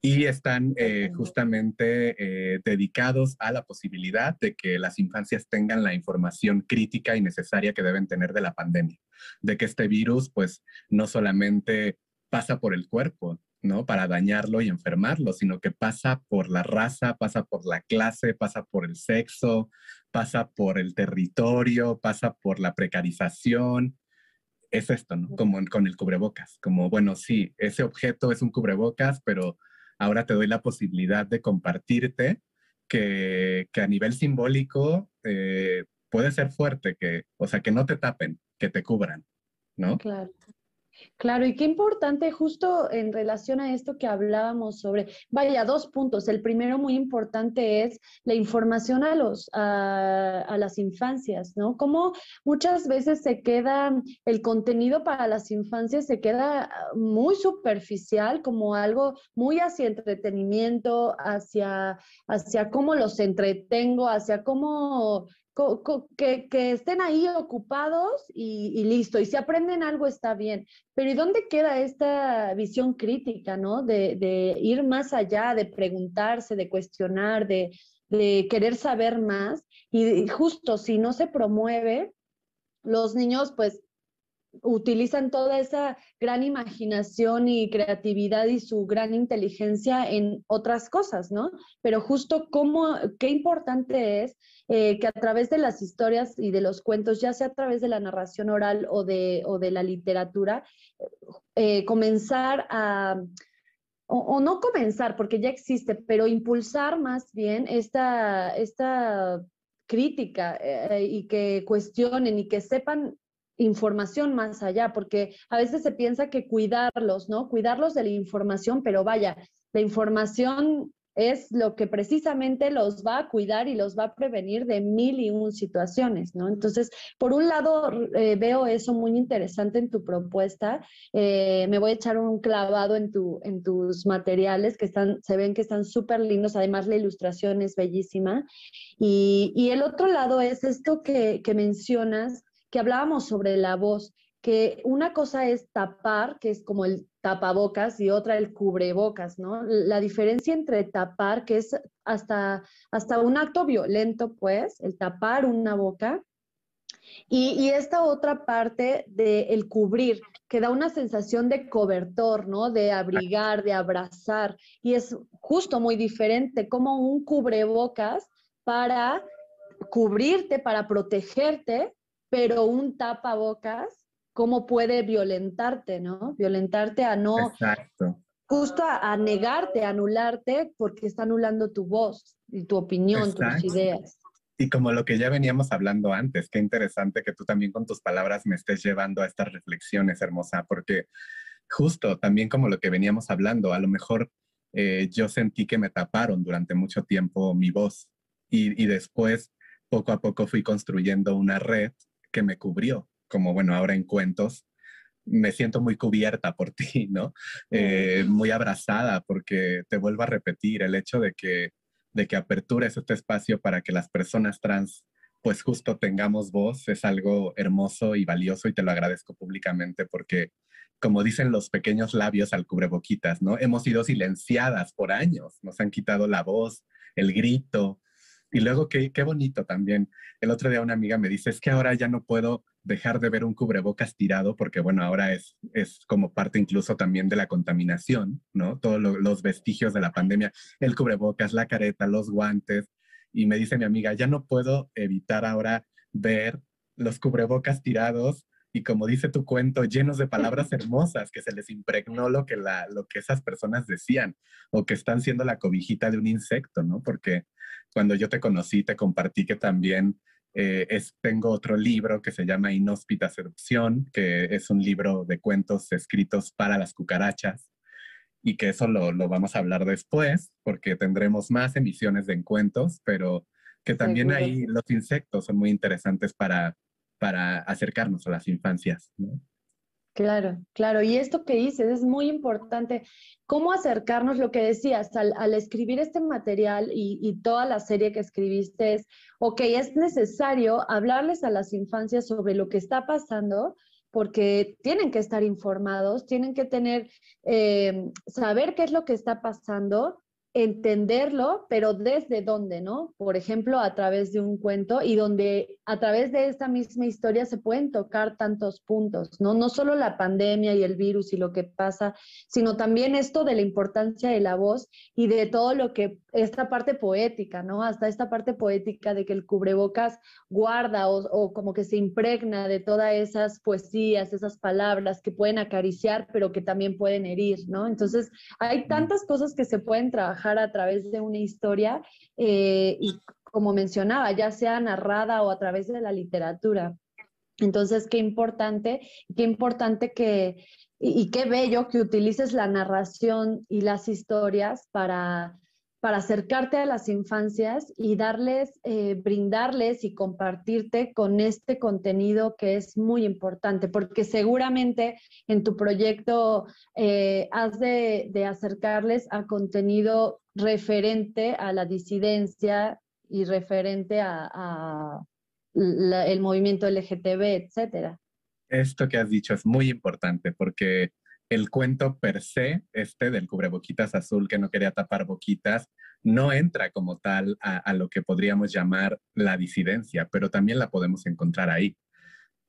Y están eh, justamente eh, dedicados a la posibilidad de que las infancias tengan la información crítica y necesaria que deben tener de la pandemia, de que este virus pues no solamente pasa por el cuerpo, ¿no? Para dañarlo y enfermarlo, sino que pasa por la raza, pasa por la clase, pasa por el sexo, pasa por el territorio, pasa por la precarización. Es esto, ¿no? Como con el cubrebocas, como, bueno, sí, ese objeto es un cubrebocas, pero ahora te doy la posibilidad de compartirte que, a nivel simbólico eh, puede ser fuerte, que, o sea, que no te tapen, que te cubran, ¿no? Claro. Claro, y qué importante justo en relación a esto que hablábamos sobre, vaya, dos puntos. El primero muy importante es la información a, los, a, las infancias, ¿no? Como muchas veces se queda, el contenido para las infancias se queda muy superficial, como algo muy hacia entretenimiento, hacia, hacia cómo los entretengo, hacia cómo que, estén ahí ocupados y, listo. Y si aprenden algo está bien. Pero ¿y dónde queda esta visión crítica, ¿no? De, ir más allá, de preguntarse, de cuestionar, de, querer saber más. Y justo si no se promueve, los niños pues utilizan toda esa gran imaginación y creatividad y su gran inteligencia en otras cosas, ¿no? Pero justo cómo, qué importante es eh, que a través de las historias y de los cuentos, ya sea a través de la narración oral o de, o de la literatura, eh, comenzar a, o, no comenzar, porque ya existe, pero impulsar más bien esta, esta crítica eh, y que cuestionen y que sepan información más allá, porque a veces se piensa que cuidarlos, ¿no? Cuidarlos de la información, pero vaya, la información es lo que precisamente los va a cuidar y los va a prevenir de mil y un situaciones, ¿no? Entonces, por un lado, eh, veo eso muy interesante en tu propuesta. Eh, me voy a echar un clavado en, tu, en tus materiales que están, se ven que están súper lindos. Además, la ilustración es bellísima. Y, y el otro lado es esto que, que mencionas, que hablábamos sobre la voz que una cosa es tapar, que es como el tapabocas, y otra el cubrebocas, ¿no? La diferencia entre tapar, que es hasta, hasta un acto violento, pues, el tapar una boca, y, esta otra parte de el cubrir, que da una sensación de cobertor, ¿no? De abrigar, de abrazar, y es justo muy diferente, como un cubrebocas para cubrirte, para protegerte, pero un tapabocas cómo puede violentarte, ¿no? Violentarte a no... Exacto. Justo a, negarte, a anularte, porque está anulando tu voz y tu opinión, tus ideas. Y como lo que ya veníamos hablando antes, qué interesante que tú también con tus palabras me estés llevando a estas reflexiones, hermosa, porque justo también como lo que veníamos hablando, a lo mejor eh, yo sentí que me taparon durante mucho tiempo mi voz y, y después poco a poco fui construyendo una red que me cubrió como bueno, ahora en cuentos, me siento muy cubierta por ti, ¿no? Eh, muy abrazada porque te vuelvo a repetir el hecho de que, de que apertures este espacio para que las personas trans pues justo tengamos voz es algo hermoso y valioso y te lo agradezco públicamente porque como dicen los pequeños labios al cubreboquitas, ¿no? Hemos sido silenciadas por años, nos han quitado la voz, el grito, y luego, qué, qué bonito también. El otro día una amiga me dice, es que ahora ya no puedo dejar de ver un cubrebocas tirado porque, bueno, ahora es, es como parte incluso también de la contaminación, ¿no? Todos los vestigios de la pandemia, el cubrebocas, la careta, los guantes. Y me dice mi amiga, ya no puedo evitar ahora ver los cubrebocas tirados y como dice tu cuento, llenos de palabras hermosas que se les impregnó lo que, la, lo que esas personas decían o que están siendo la cobijita de un insecto, ¿no? Porque cuando yo te conocí, te compartí que también eh, es, tengo otro libro que se llama Inhóspita Seducción, que es un libro de cuentos escritos para las cucarachas y que eso lo, lo vamos a hablar después porque tendremos más emisiones de encuentros, pero que también ahí los insectos son muy interesantes para, para acercarnos a las infancias. ¿no? Claro, claro. Y esto que dices es muy importante. ¿Cómo acercarnos? Lo que decías, al, escribir este material y, toda la serie que escribiste es, ok, es necesario hablarles a las infancias sobre lo que está pasando, porque tienen que estar informados, tienen que tener, eh, saber qué es lo que está pasando entenderlo, pero desde dónde, ¿no? Por ejemplo, a través de un cuento y donde a través de esta misma historia se pueden tocar tantos puntos, ¿no? No solo la pandemia y el virus y lo que pasa, sino también esto de la importancia de la voz y de todo lo que, esta parte poética, ¿no? Hasta esta parte poética de que el cubrebocas guarda o, o como que se impregna de todas esas poesías, esas palabras que pueden acariciar, pero que también pueden herir, ¿no? Entonces, hay tantas cosas que se pueden trabajar a través de una historia eh, y como mencionaba, ya sea narrada o a través de la literatura. Entonces, qué importante, qué importante que, y, qué bello que utilices la narración y las historias para, para acercarte a las infancias y darles, eh, brindarles y compartirte con este contenido que es muy importante, porque seguramente en tu proyecto eh, has de, acercarles a contenido referente a la disidencia y referente a el movimiento LGTB, etcétera. Esto que has dicho es muy importante porque el cuento per se, este del cubreboquitas azul que no quería tapar boquitas, no entra como tal a, lo que podríamos llamar la disidencia, pero también la podemos encontrar ahí,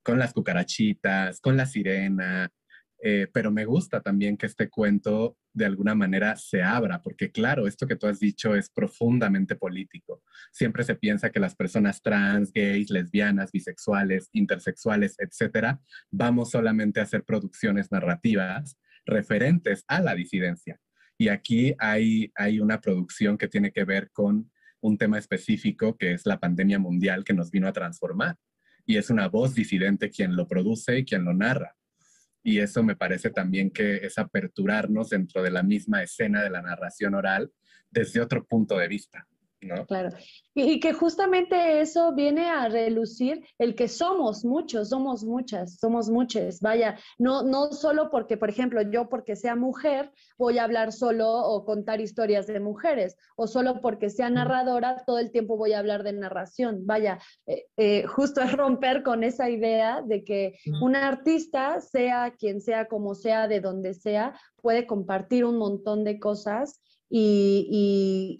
con las cucarachitas, con la sirena, eh, pero me gusta también que este cuento de alguna manera se abra, porque claro, esto que tú has dicho es profundamente político. Siempre se piensa que las personas trans, gays, lesbianas, bisexuales, intersexuales, etcétera, vamos solamente a hacer producciones narrativas referentes a la disidencia. Y aquí hay, hay una producción que tiene que ver con un tema específico que es la pandemia mundial que nos vino a transformar. Y es una voz disidente quien lo produce y quien lo narra y eso me parece también que es aperturarnos dentro de la misma escena de la narración oral desde otro punto de vista. ¿No? Claro. Y, que justamente eso viene a relucir el que somos muchos, somos muchas, somos muchas. Vaya, no, no solo porque, por ejemplo, yo porque sea mujer voy a hablar solo o contar historias de mujeres, o solo porque sea narradora todo el tiempo voy a hablar de narración. Vaya, eh, eh, justo es romper con esa idea de que un artista, sea quien sea, como sea, de donde sea, puede compartir un montón de cosas y, y,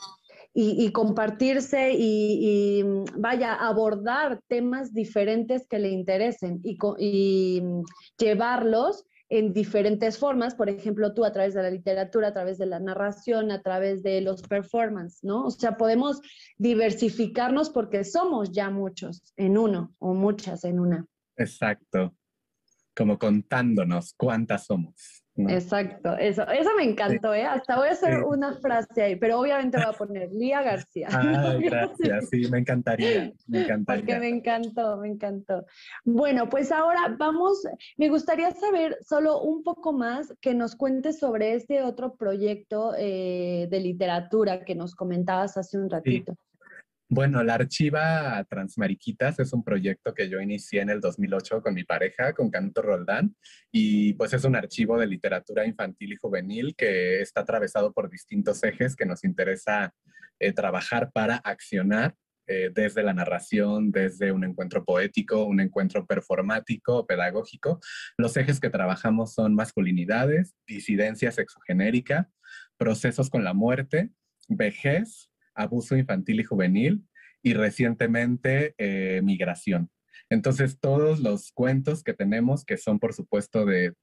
compartirse y, mm, vaya, abordar temas diferentes que le interesen y, mm, llevarlos en diferentes formas, por ejemplo, tú a través de la literatura, a través de la narración, a través de los performance, ¿no? O sea, podemos diversificarnos porque somos ya muchos en uno o muchas en una. Exacto, como contándonos cuántas somos. Exacto, eso, eso me encantó, ¿eh? Hasta voy a hacer una frase ahí, pero obviamente voy a poner Lía García. Ah, gracias, sí, me encantaría, me encantaría. Porque me encantó, me encantó. Bueno, pues ahora vamos, me gustaría saber solo un poco más que nos cuentes sobre este otro proyecto eh, de literatura que nos comentabas hace un ratito. Bueno, la Archiva Transmariquitas es un proyecto que yo inicié en el 2008 con mi pareja, con Canuto Roldán, y pues es un archivo de literatura infantil y juvenil que está atravesado por distintos ejes que nos interesa eh, trabajar para accionar eh, desde la narración, desde un encuentro poético, un encuentro performático, pedagógico. Los ejes que trabajamos son masculinidades, disidencia sexogenérica, procesos con la muerte, vejez, abuso infantil y juvenil y recientemente eh, migración. Entonces, todos los cuentos que tenemos, que son por supuesto de,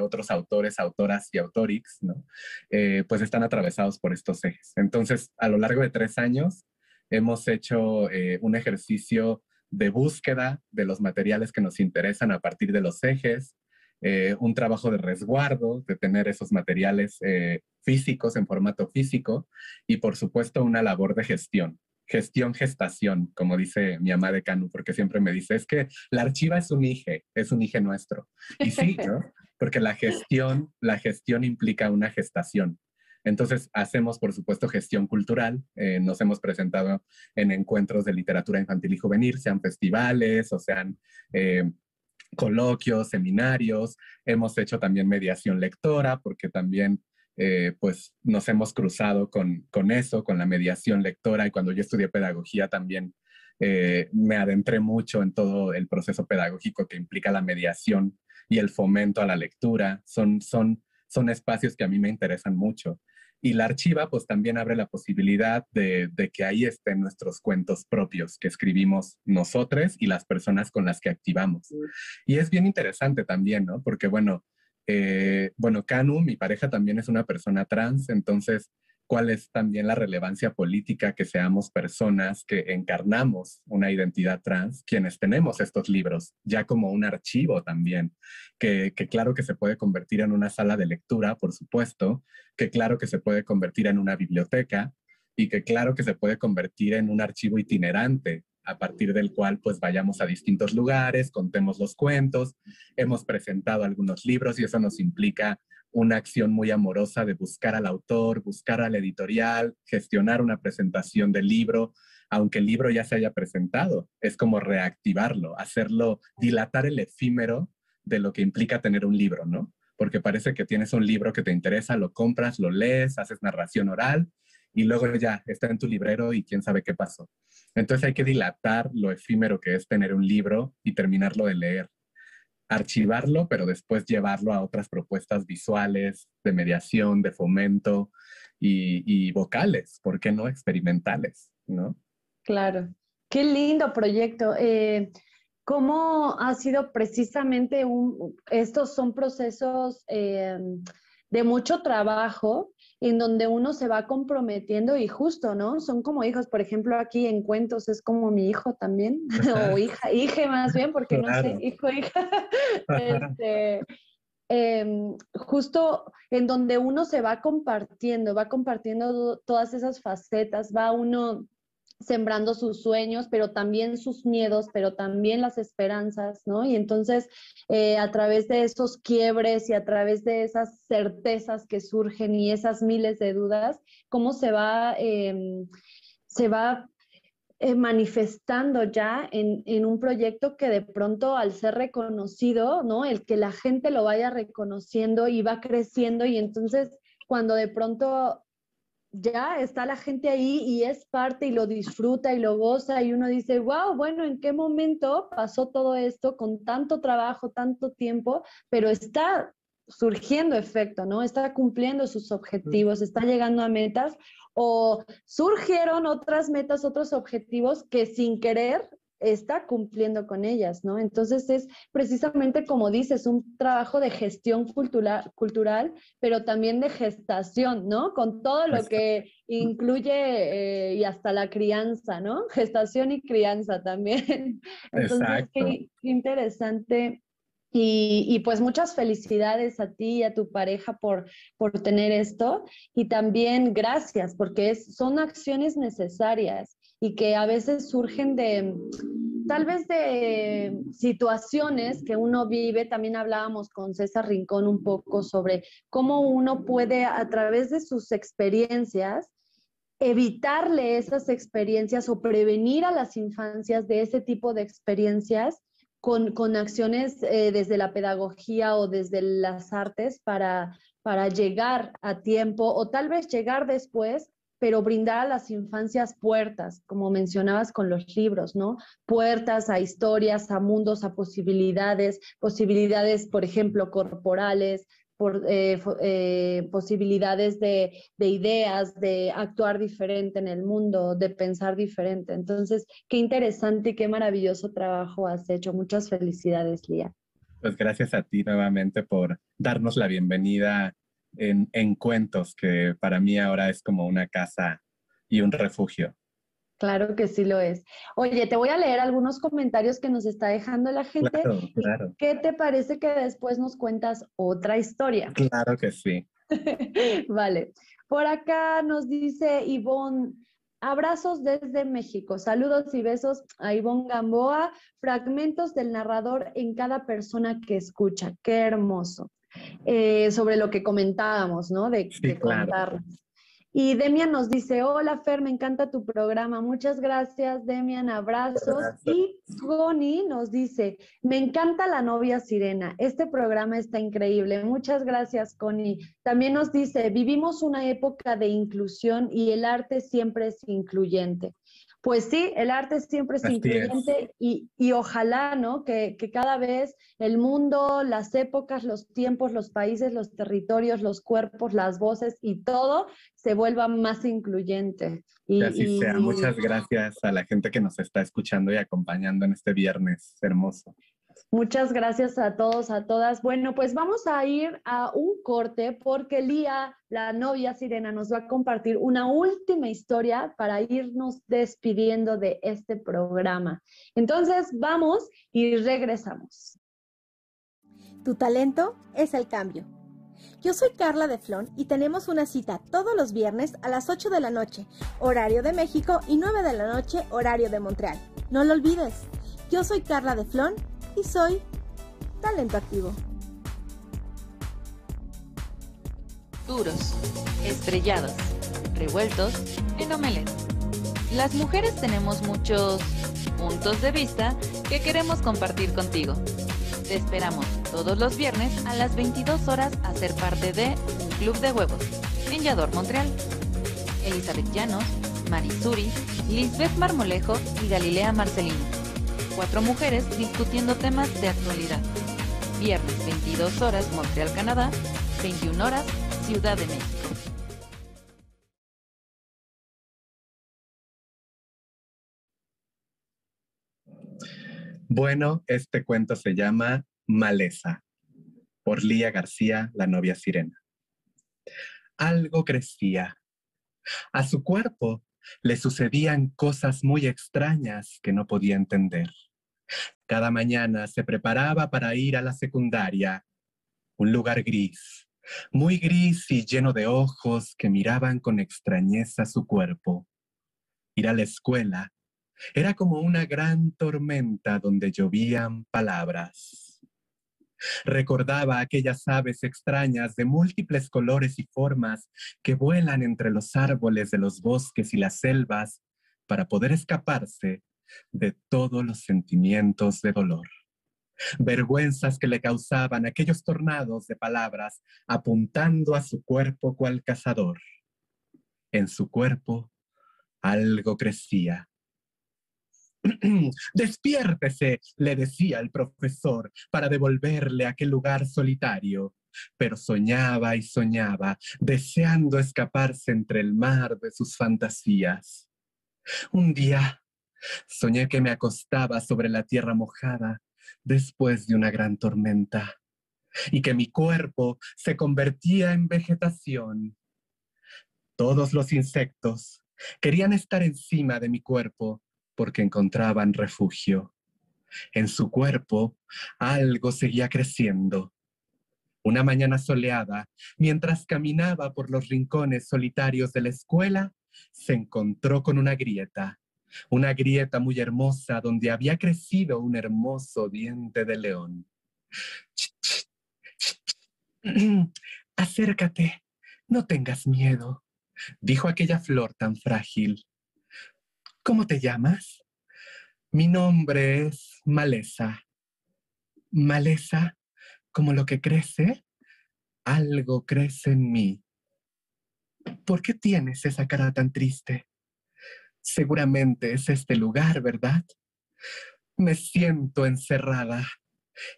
otros autores, autoras y autorix, ¿no? Eh, pues están atravesados por estos ejes. Entonces, a lo largo de tres años, hemos hecho eh, un ejercicio de búsqueda de los materiales que nos interesan a partir de los ejes, eh, un trabajo de resguardo, de tener esos materiales eh, físicos en formato físico y por supuesto una labor de gestión. Gestión, gestación, como dice mi amada de Canu, porque siempre me dice, es que la archiva es un hije, es un hije nuestro. Y sí, ¿no? Porque la gestión, la gestión implica una gestación. Entonces, hacemos, por supuesto, gestión cultural. Eh, nos hemos presentado en encuentros de literatura infantil y juvenil, sean festivales o sean coloquios, seminarios, hemos hecho también mediación lectora, porque también eh, pues nos hemos cruzado con, con, eso, con la mediación lectora, y cuando yo estudié pedagogía también eh, me adentré mucho en todo el proceso pedagógico que implica la mediación y el fomento a la lectura. Son, son, son espacios que a mí me interesan mucho. Y la archiva pues también abre la posibilidad de, que ahí estén nuestros cuentos propios que escribimos nosotros y las personas con las que activamos. Y es bien interesante también, ¿no? Porque bueno, eh, bueno, Kanu, mi pareja también es una persona trans, entonces cuál es también la relevancia política que seamos personas que encarnamos una identidad trans, quienes tenemos estos libros, ya como un archivo también, que, claro que se puede convertir en una sala de lectura, por supuesto, que claro que se puede convertir en una biblioteca y que claro que se puede convertir en un archivo itinerante a partir del cual pues vayamos a distintos lugares, contemos los cuentos, hemos presentado algunos libros y eso nos implica una acción muy amorosa de buscar al autor, buscar al editorial, gestionar una presentación del libro, aunque el libro ya se haya presentado. Es como reactivarlo, hacerlo, dilatar el efímero de lo que implica tener un libro, ¿no? Porque parece que tienes un libro que te interesa, lo compras, lo lees, haces narración oral y luego ya está en tu librero y quién sabe qué pasó. Entonces hay que dilatar lo efímero que es tener un libro y terminarlo de leer. Archivarlo, pero después llevarlo a otras propuestas visuales, de mediación, de fomento y, vocales, ¿por qué no experimentales? ¿no? Claro, qué lindo proyecto. Eh, ¿Cómo ha sido precisamente un, estos son procesos eh, de mucho trabajo en donde uno se va comprometiendo y justo, ¿no? Son como hijos, por ejemplo, aquí en cuentos es como mi hijo también, o hija, hija más bien, porque no sé, hijo, hija. este, em, justo en donde uno se va compartiendo, va compartiendo todas esas facetas, va uno sembrando sus sueños, pero también sus miedos, pero también las esperanzas, ¿no? Y entonces, eh, a través de esos quiebres y a través de esas certezas que surgen y esas miles de dudas, cómo se va, em, se va eh, manifestando ya en, en, un proyecto que de pronto al ser reconocido, ¿no? El que la gente lo vaya reconociendo y va creciendo y entonces cuando de pronto ya está la gente ahí y es parte y lo disfruta y lo goza y uno dice, wow, bueno, ¿en qué momento pasó todo esto con tanto trabajo, tanto tiempo, pero está surgiendo efecto, ¿no? Está cumpliendo sus objetivos, está llegando a metas o surgieron otras metas, otros objetivos que sin querer está cumpliendo con ellas, ¿no? Entonces es precisamente como dices, un trabajo de gestión cultural, cultural pero también de gestación, ¿no? Con todo lo que incluye eh, y hasta la crianza, ¿no? Gestación y crianza también. Entonces, qué, interesante y, pues muchas felicidades a ti y a tu pareja por, por tener esto. Y también gracias, porque es, son acciones necesarias y que a veces surgen de tal vez de situaciones que uno vive. También hablábamos con César Rincón un poco sobre cómo uno puede a través de sus experiencias evitarle esas experiencias o prevenir a las infancias de ese tipo de experiencias con, con acciones eh, desde la pedagogía o desde las artes para, para llegar a tiempo o tal vez llegar después pero brindar a las infancias puertas, como mencionabas con los libros, ¿no? Puertas a historias, a mundos, a posibilidades, posibilidades, por ejemplo, corporales, por, eh, eh, posibilidades de, ideas, de actuar diferente en el mundo, de pensar diferente. Entonces, qué interesante y qué maravilloso trabajo has hecho. Muchas felicidades, Lía. Pues gracias a ti nuevamente por darnos la bienvenida en, cuentos, que para mí ahora es como una casa y un refugio. Claro que sí lo es. Oye, te voy a leer algunos comentarios que nos está dejando la gente. Claro, claro. ¿Qué te parece que después nos cuentas otra historia? Claro que sí. vale. Por acá nos dice Ivonne, abrazos desde México. Saludos y besos a Ivonne Gamboa. Fragmentos del narrador en cada persona que escucha. Qué hermoso. Eh, sobre lo que comentábamos, ¿no? De, contar. Y Demian nos dice, hola Fer, me encanta tu programa. Muchas gracias, Demian, abrazos. Y Connie nos dice, me encanta la novia sirena. Este programa está increíble. Muchas gracias, Connie. También nos dice, vivimos una época de inclusión y el arte siempre es incluyente. Pues sí, el arte siempre es incluyente Y, ojalá, ¿no? Que, cada vez el mundo, las épocas, los tiempos, los países, los territorios, los cuerpos, las voces y todo se vuelva más incluyente. Y, así sea. Muchas gracias a la gente que nos está escuchando y acompañando en este viernes hermoso. Muchas gracias a todos, a todas. Bueno, pues vamos a ir a un corte porque Lía, la novia sirena, nos va a compartir una última historia para irnos despidiendo de este programa. Entonces, vamos y regresamos. Tu talento es el cambio. Yo soy Carla de Flon y tenemos una cita todos los viernes a las 8 de la noche, horario de México, y 9 de la noche, horario de Montreal No lo olvides, yo soy Carla de Flon y soy talento activo. Duros, estrellados, revueltos en omelette. Las mujeres tenemos muchos puntos de vista que queremos compartir contigo. Te esperamos todos los viernes a las 22 horas a ser parte de un club de huevos en Montreal. Elizabeth Llanos, Marisuri, Lisbeth Marmolejo y Galilea Marcelino. Cuatro mujeres discutiendo temas de actualidad. Viernes 22 horas Montreal, Canadá, 21 horas Ciudad de México. Bueno, este cuento se llama Maleza, por Lía García, la novia sirena. Algo crecía. A su cuerpo le sucedían cosas muy extrañas que no podía entender. Cada mañana se preparaba para ir a la secundaria, un lugar gris, muy gris y lleno de ojos que miraban con extrañeza su cuerpo. Ir a la escuela era como una gran tormenta donde llovían palabras. Recordaba aquellas aves extrañas de múltiples colores y formas que vuelan entre los árboles de los bosques y las selvas para poder escaparse de todos los sentimientos de dolor. Vergüenzas que le causaban aquellos tornados de palabras apuntando a su cuerpo cual cazador. En su cuerpo algo crecía Despiértese, le decía el profesor, para devolverle a aquel lugar solitario. Pero soñaba y soñaba, deseando escaparse entre el mar de sus fantasías. Un día soñé que me acostaba sobre la tierra mojada después de una gran tormenta y que mi cuerpo se convertía en vegetación. Todos los insectos querían estar encima de mi cuerpo porque encontraban refugio. En su cuerpo algo seguía creciendo. Una mañana soleada, mientras caminaba por los rincones solitarios de la escuela, se encontró con una grieta, una grieta muy hermosa donde había crecido un hermoso diente de león. Acércate, no tengas miedo, dijo aquella flor tan frágil. ¿Cómo te llamas? Mi nombre es Maleza. Maleza, como lo que crece, algo crece en mí. ¿Por qué tienes esa cara tan triste? Seguramente es este lugar, ¿verdad? Me siento encerrada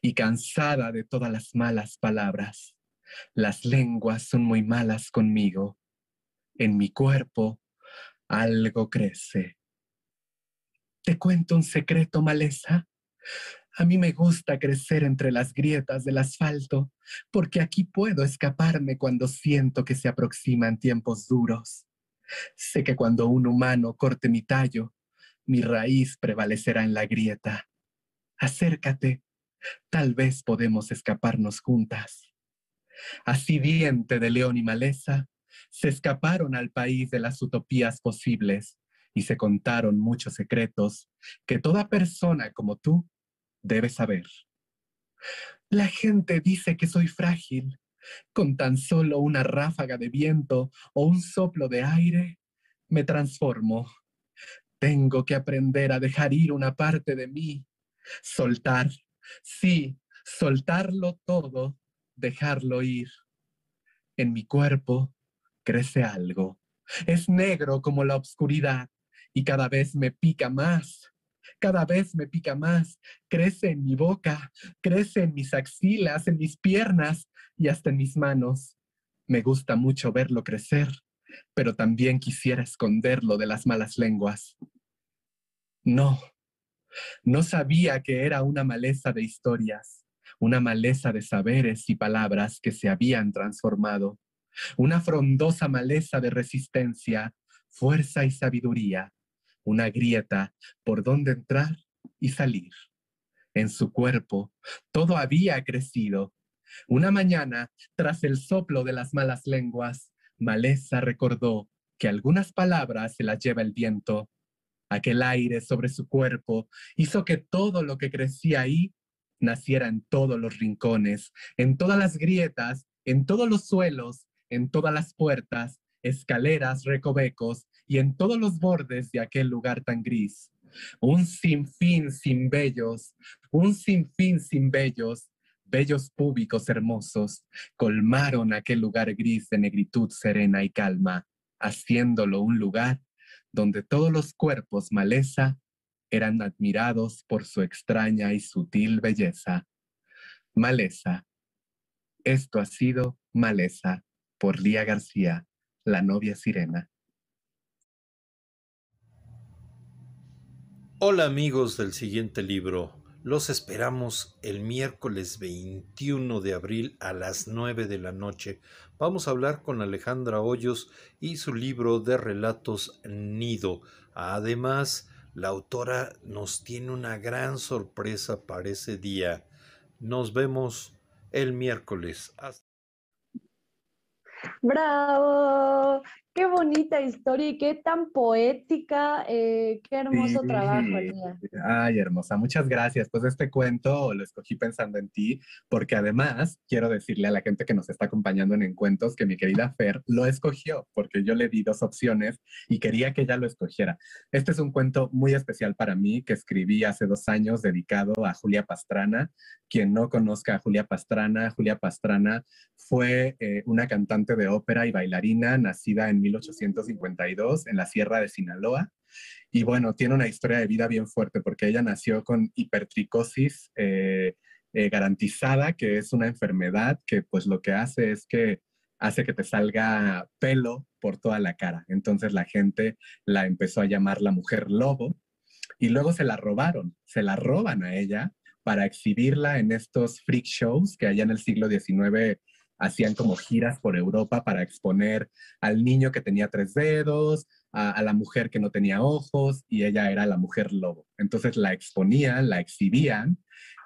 y cansada de todas las malas palabras. Las lenguas son muy malas conmigo. En mi cuerpo algo crece. Te cuento un secreto, maleza. A mí me gusta crecer entre las grietas del asfalto, porque aquí puedo escaparme cuando siento que se aproximan tiempos duros. Sé que cuando un humano corte mi tallo, mi raíz prevalecerá en la grieta. Acércate, tal vez podemos escaparnos juntas. Así diente de león y maleza, se escaparon al país de las utopías posibles y se contaron muchos secretos que toda persona como tú debe saber. La gente dice que soy frágil. Con tan solo una ráfaga de viento o un soplo de aire, me transformo. Tengo que aprender a dejar ir una parte de mí, soltar, sí, soltarlo todo, dejarlo ir. En mi cuerpo crece algo. Es negro como la oscuridad, y cada vez me pica más. Cada vez me pica más. Crece en mi boca, crece en mis axilas, en mis piernas y hasta en mis manos. Me gusta mucho verlo crecer, pero también quisiera esconderlo de las malas lenguas. No, no sabía que era una maleza de historias, una maleza de saberes y palabras que se habían transformado, una frondosa maleza de resistencia, fuerza y sabiduría, una grieta por donde entrar y salir. En su cuerpo todo había crecido. Una mañana, tras el soplo de las malas lenguas, Maleza recordó que algunas palabras se las lleva el viento aquel aire sobre su cuerpo, hizo que todo lo que crecía ahí naciera en todos los rincones, en todas las grietas, en todos los suelos, en todas las puertas, escaleras, recovecos y en todos los bordes de aquel lugar tan gris. Un sinfín sin bellos, un sinfín sin bellos, bellos públicos hermosos, colmaron aquel lugar gris de negritud serena y calma, haciéndolo un lugar donde todos los cuerpos maleza eran admirados por su extraña y sutil belleza. Maleza. Esto ha sido Maleza por Lía García, la novia sirena. Hola amigos del siguiente libro. Los esperamos el miércoles 21 de abril a las 9 de la noche. Vamos a hablar con Alejandra Hoyos y su libro de relatos Nido. Además, la autora nos tiene una gran sorpresa para ese día. Nos vemos el miércoles. ¡Bravo! Qué bonita historia y qué tan poética, eh, qué hermoso trabajo, Ay, hermosa, muchas gracias. Pues este cuento lo escogí pensando en ti, porque además quiero decirle a la gente que nos está acompañando en Encuentros que mi querida Fer lo escogió, porque yo le di dos opciones y quería que ella lo escogiera. Este es un cuento muy especial para mí que escribí hace dos años dedicado a Julia Pastrana. Quien no conozca a Julia Pastrana, Julia Pastrana fue eh, una cantante de ópera y bailarina nacida en 1852 en la Sierra de Sinaloa. Y bueno, tiene una historia de vida bien fuerte porque ella nació con hipertricosis eh, eh, garantizada, que es una enfermedad que pues lo que hace es que hace que te salga pelo por toda la cara. Entonces la gente la empezó a llamar la mujer lobo y luego se la robaron, se la roban a ella para exhibirla en estos freak shows que allá en el siglo XIX hacían como giras por Europa para exponer al niño que tenía tres dedos, a, la mujer que no tenía ojos y ella era la mujer lobo. Entonces la exponían, la exhibían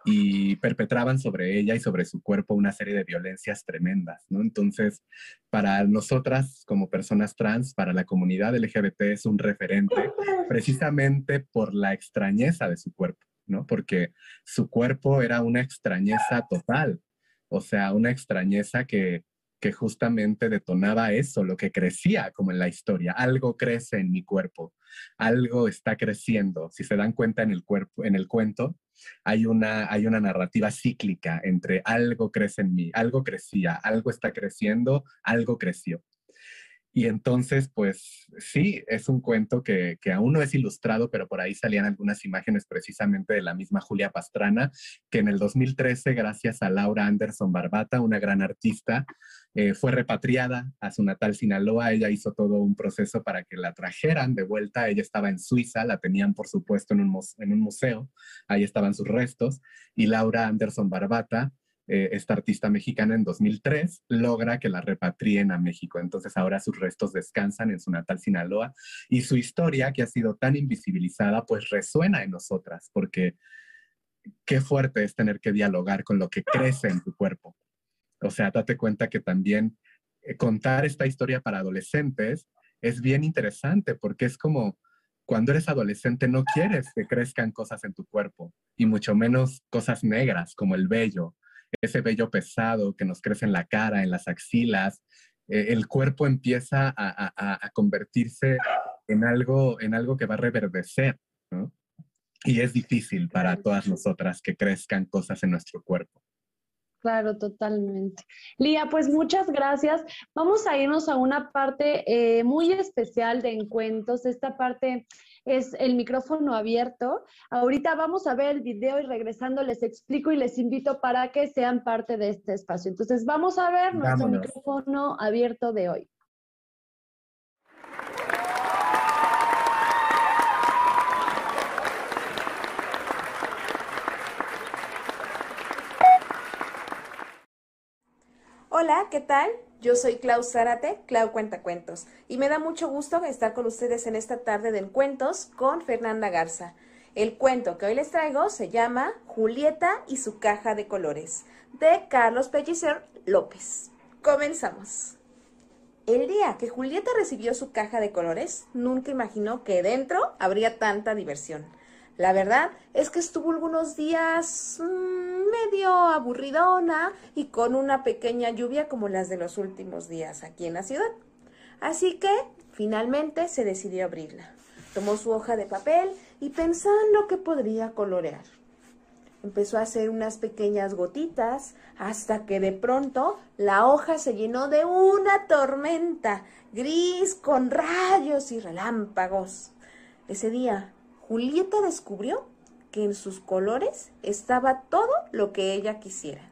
y perpetraban sobre ella y sobre su cuerpo una serie de violencias tremendas, ¿no? Entonces, para nosotras como personas trans, para la comunidad LGBT es un referente precisamente por la extrañeza de su cuerpo, ¿no? Porque su cuerpo era una extrañeza total, o sea, una extrañeza que, que justamente detonaba eso, lo que crecía como en la historia. Algo crece en mi cuerpo, algo está creciendo. Si se dan cuenta en el cuerpo, en el cuento, hay una, hay una narrativa cíclica entre algo crece en mí, algo crecía, algo está creciendo, algo creció. Y entonces, pues sí, es un cuento que, que, aún no es ilustrado, pero por ahí salían algunas imágenes precisamente de la misma Julia Pastrana, que en el 2013, gracias a Laura Anderson Barbata, una gran artista, eh, fue repatriada a su natal Sinaloa. Ella hizo todo un proceso para que la trajeran de vuelta. Ella estaba en Suiza, la tenían por supuesto en un, en un museo, ahí estaban sus restos, y Laura Anderson Barbata eh, esta artista mexicana en 2003 logra que la repatrien a México. Entonces ahora sus restos descansan en su natal Sinaloa y su historia, que ha sido tan invisibilizada, pues resuena en nosotras, porque qué fuerte es tener que dialogar con lo que crece en tu cuerpo. O sea, date cuenta que también eh, contar esta historia para adolescentes es bien interesante porque es como cuando eres adolescente no quieres que crezcan cosas en tu cuerpo y mucho menos cosas negras como el vello ese vello pesado que nos crece en la cara, en las axilas, eh, el cuerpo empieza a, convertirse en algo, en algo que va a reverdecer, ¿no? Y es difícil para todas nosotras que crezcan cosas en nuestro cuerpo. Claro, totalmente. Lía, pues muchas gracias. Vamos a irnos a una parte eh, muy especial de encuentros, esta parte es el micrófono abierto. Ahorita vamos a ver el video y regresando les explico y les invito para que sean parte de este espacio. Entonces vamos a ver nuestro micrófono abierto de hoy. Hola, ¿qué tal? Yo soy Clau Zárate, Clau Cuenta Cuentos, y me da mucho gusto estar con ustedes en esta tarde de Encuentos con Fernanda Garza. El cuento que hoy les traigo se llama Julieta y su caja de colores, de Carlos Pellicer López. Comenzamos. El día que Julieta recibió su caja de colores, nunca imaginó que dentro habría tanta diversión. La verdad es que estuvo algunos días mmm, medio aburridona y con una pequeña lluvia como las de los últimos días aquí en la ciudad. Así que finalmente se decidió abrirla. Tomó su hoja de papel y pensando que podría colorear. Empezó a hacer unas pequeñas gotitas hasta que de pronto la hoja se llenó de una tormenta gris con rayos y relámpagos. Ese día Julieta descubrió que en sus colores estaba todo lo que ella quisiera.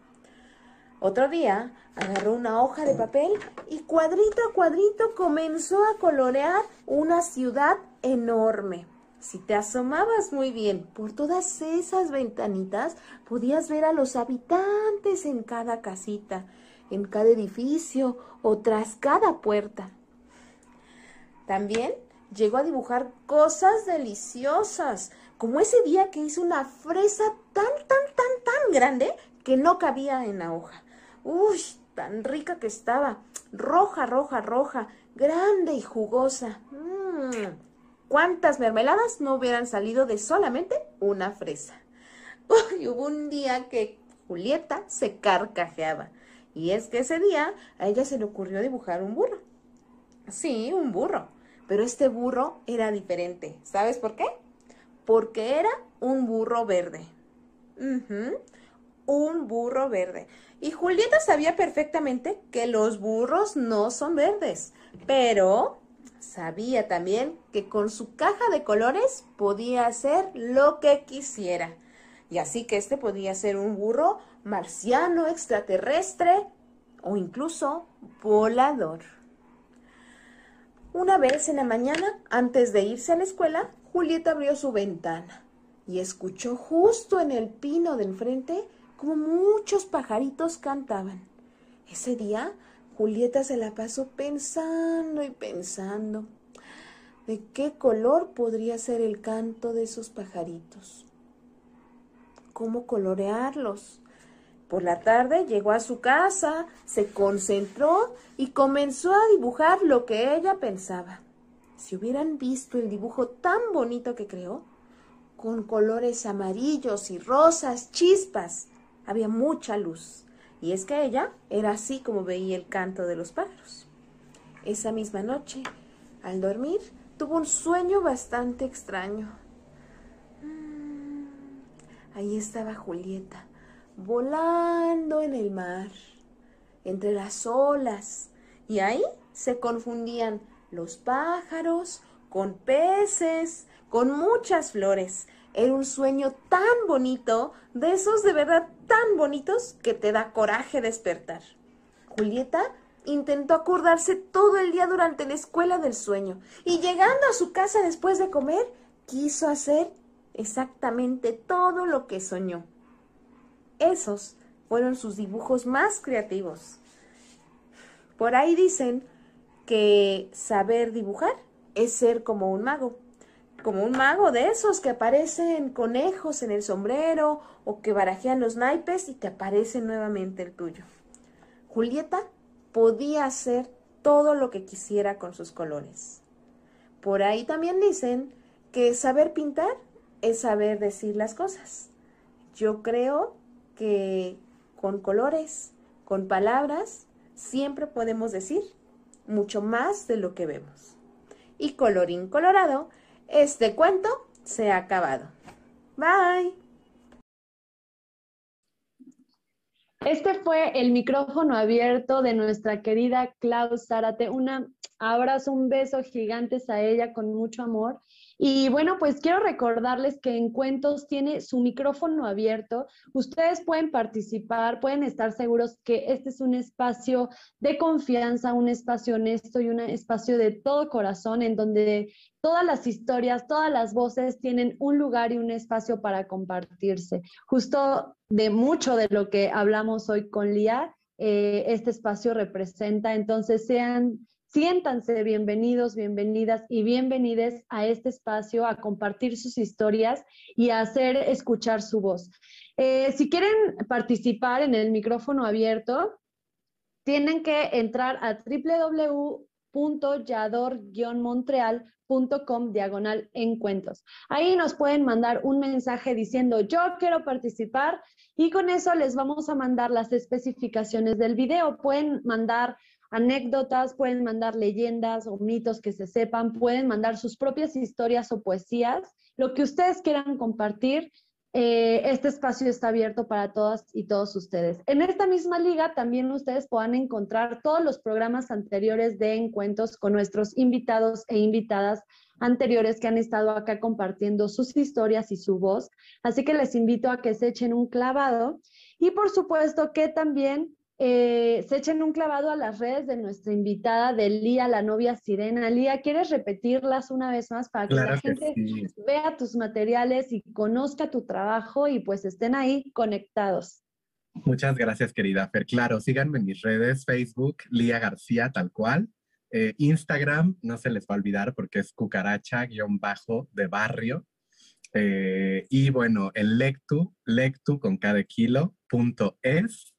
Otro día agarró una hoja de papel y cuadrito a cuadrito comenzó a colorear una ciudad enorme. Si te asomabas muy bien por todas esas ventanitas, podías ver a los habitantes en cada casita, en cada edificio o tras cada puerta. También llegó a dibujar cosas deliciosas, como ese día que hizo una fresa tan, tan, tan, tan grande que no cabía en la hoja. Uy, tan rica que estaba, roja, roja, roja, grande y jugosa. Mmm, ¿Cuántas mermeladas no hubieran salido de solamente una fresa? Uy, hubo un día que Julieta se carcajeaba. Y es que ese día a ella se le ocurrió dibujar un burro. Sí, un burro pero este burro era diferente. ¿Sabes por qué? Porque era un burro verde. Un burro verde. Y Julieta sabía perfectamente que los burros no son verdes, pero sabía también que con su caja de colores podía hacer lo que quisiera. Y así que este podía ser un burro marciano, extraterrestre o incluso volador. Una vez en la mañana, antes de irse a la escuela, Julieta abrió su ventana y escuchó justo en el pino del frente como muchos pajaritos cantaban. Ese día, Julieta se la pasó pensando y pensando de qué color podría ser el canto de esos pajaritos. ¿Cómo colorearlos? Por la tarde llegó a su casa, se concentró y comenzó a dibujar lo que ella pensaba. Si hubieran visto el dibujo tan bonito que creó, con colores amarillos y rosas, chispas, había mucha luz. Y es que ella era así como veía el canto de los pájaros. Esa misma noche, al dormir, tuvo un sueño bastante extraño. Mm, ahí estaba Julieta volando en el mar, entre las olas, y ahí se confundían los pájaros con peces, con muchas flores. Era un sueño tan bonito, de esos de verdad tan bonitos que te da coraje despertar. Julieta intentó acordarse todo el día durante la escuela del sueño y llegando a su casa después de comer, quiso hacer exactamente todo lo que soñó. Esos fueron sus dibujos más creativos. Por ahí dicen que saber dibujar es ser como un mago, como un mago de esos que aparecen conejos en el sombrero o que barajean los naipes y te aparece nuevamente el tuyo. Julieta podía hacer todo lo que quisiera con sus colores. Por ahí también dicen que saber pintar es saber decir las cosas. Yo creo que con colores, con palabras, siempre podemos decir mucho más de lo que vemos. Y colorín colorado, este cuento se ha acabado. Bye. Este fue el micrófono abierto de nuestra querida Klaus Zárate. Un abrazo, un beso gigantes a ella con mucho amor. Y bueno, pues quiero recordarles que en Cuentos tiene su micrófono abierto. Ustedes pueden participar, pueden estar seguros que este es un espacio de confianza, un espacio honesto y un espacio de todo corazón en donde todas las historias, todas las voces tienen un lugar y un espacio para compartirse. Justo de mucho de lo que hablamos hoy con Lía, eh, este espacio representa. Entonces, sean Siéntanse bienvenidos, bienvenidas y bienvenides a este espacio, a compartir sus historias y a hacer escuchar su voz. Eh, si quieren participar en el micrófono abierto, tienen que entrar a www.yador-montreal.com diagonal encuentros. Ahí nos pueden mandar un mensaje diciendo yo quiero participar y con eso les vamos a mandar las especificaciones del video. Pueden mandar anécdotas, pueden mandar leyendas o mitos que se sepan, pueden mandar sus propias historias o poesías, lo que ustedes quieran compartir. Eh, este espacio está abierto para todas y todos ustedes. En esta misma liga también ustedes puedan encontrar todos los programas anteriores de encuentros con nuestros invitados e invitadas anteriores que han estado acá compartiendo sus historias y su voz. Así que les invito a que se echen un clavado y por supuesto que también eh, se echen un clavado a las redes de nuestra invitada de Lía, la novia sirena. Lía, ¿quieres repetirlas una vez más para que la gente vea tus materiales y conozca tu trabajo y pues estén ahí conectados? Muchas gracias, querida Fer. Claro, síganme en mis redes, Facebook, Lía García, tal cual. Eh, Instagram, no se les va a olvidar porque es cucaracha-bajo de barrio. Eh, y bueno, el lectu, lectu con cada kilo, punto es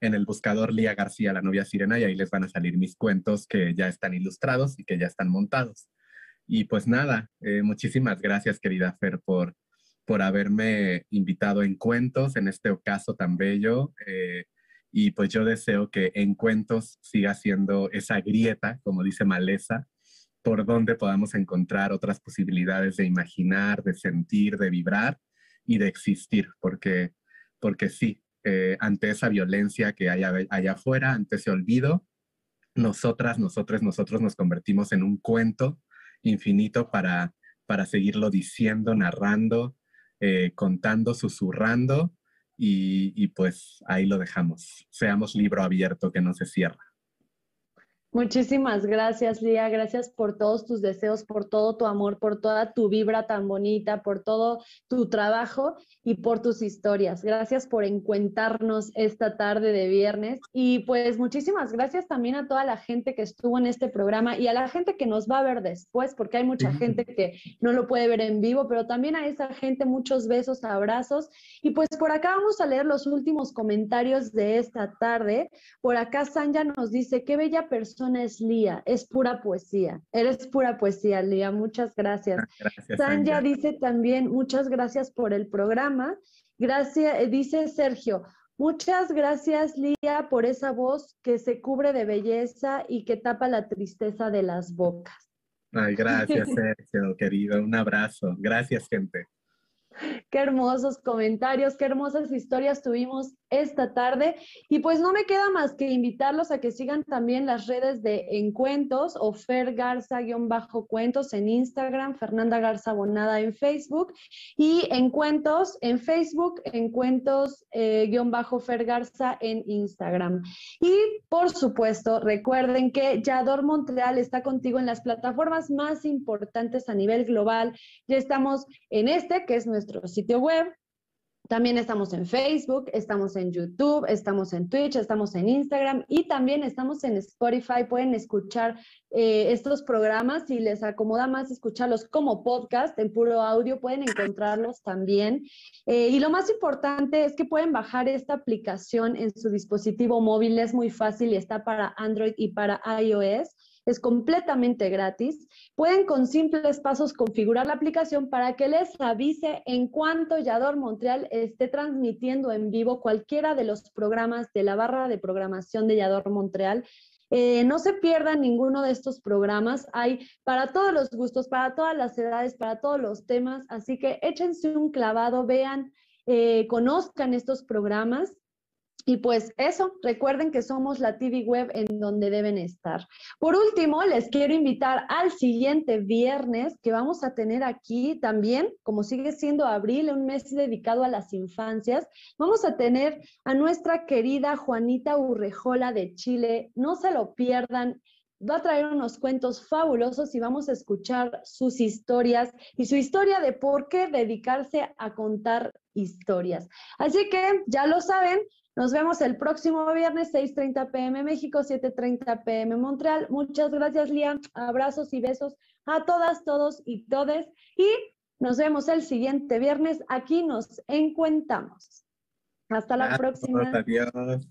en el buscador Lía García, la novia sirena, y ahí les van a salir mis cuentos que ya están ilustrados y que ya están montados. Y pues nada, eh, muchísimas gracias, querida Fer, por, por haberme invitado en cuentos, en este caso tan bello. Eh, y pues yo deseo que en cuentos siga siendo esa grieta, como dice Maleza, por donde podamos encontrar otras posibilidades de imaginar, de sentir, de vibrar y de existir, porque, porque sí, eh, ante esa violencia que hay allá afuera, ante ese olvido, nosotras, nosotros, nosotros nos convertimos en un cuento infinito para, para seguirlo diciendo, narrando, eh, contando, susurrando y, y pues ahí lo dejamos. Seamos libro abierto que no se cierra. Muchísimas gracias, Lía. Gracias por todos tus deseos, por todo tu amor, por toda tu vibra tan bonita, por todo tu trabajo y por tus historias. Gracias por encuentarnos esta tarde de viernes. Y pues muchísimas gracias también a toda la gente que estuvo en este programa y a la gente que nos va a ver después, porque hay mucha gente que no lo puede ver en vivo, pero también a esa gente muchos besos, abrazos. Y pues por acá vamos a leer los últimos comentarios de esta tarde. Por acá Sanja nos dice, qué bella persona es Lía, es pura poesía. Eres pura poesía, Lía. Muchas gracias. gracias Sanja, dice también, muchas gracias por el programa. Gracias, eh, dice Sergio, muchas gracias, Lía, por esa voz que se cubre de belleza y que tapa la tristeza de las bocas. Ay, gracias, Sergio, querido. Un abrazo. Gracias, gente. Qué hermosos comentarios, qué hermosas historias tuvimos esta tarde. Y pues no me queda más que invitarlos a que sigan también las redes de Encuentos o Fer Garza-cuentos en Instagram, Fernanda Garza Bonada en Facebook y Encuentos en Facebook, Encuentos-Fer Garza en Instagram. Y por supuesto, recuerden que Yador Montreal está contigo en las plataformas más importantes a nivel global. Ya estamos en este, que es nuestro sitio web, también estamos en Facebook, estamos en YouTube, estamos en Twitch, estamos en Instagram y también estamos en Spotify. Pueden escuchar eh, estos programas si les acomoda más escucharlos como podcast en puro audio, pueden encontrarlos también. Eh, y lo más importante es que pueden bajar esta aplicación en su dispositivo móvil, es muy fácil y está para Android y para iOS es completamente gratis. Pueden con simples pasos configurar la aplicación para que les avise en cuanto Yador Montreal esté transmitiendo en vivo cualquiera de los programas de la barra de programación de Yador Montreal. Eh, no se pierdan ninguno de estos programas. Hay para todos los gustos, para todas las edades, para todos los temas. Así que échense un clavado, vean, eh, conozcan estos programas. Y pues eso, recuerden que somos la TV web en donde deben estar. Por último, les quiero invitar al siguiente viernes que vamos a tener aquí también, como sigue siendo abril, un mes dedicado a las infancias, vamos a tener a nuestra querida Juanita Urrejola de Chile. No se lo pierdan va a traer unos cuentos fabulosos y vamos a escuchar sus historias y su historia de por qué dedicarse a contar historias. Así que ya lo saben, nos vemos el próximo viernes, 6.30 pm México, 7.30 pm Montreal. Muchas gracias, Liam. Abrazos y besos a todas, todos y todes. Y nos vemos el siguiente viernes. Aquí nos encuentamos. Hasta la próxima. Adiós.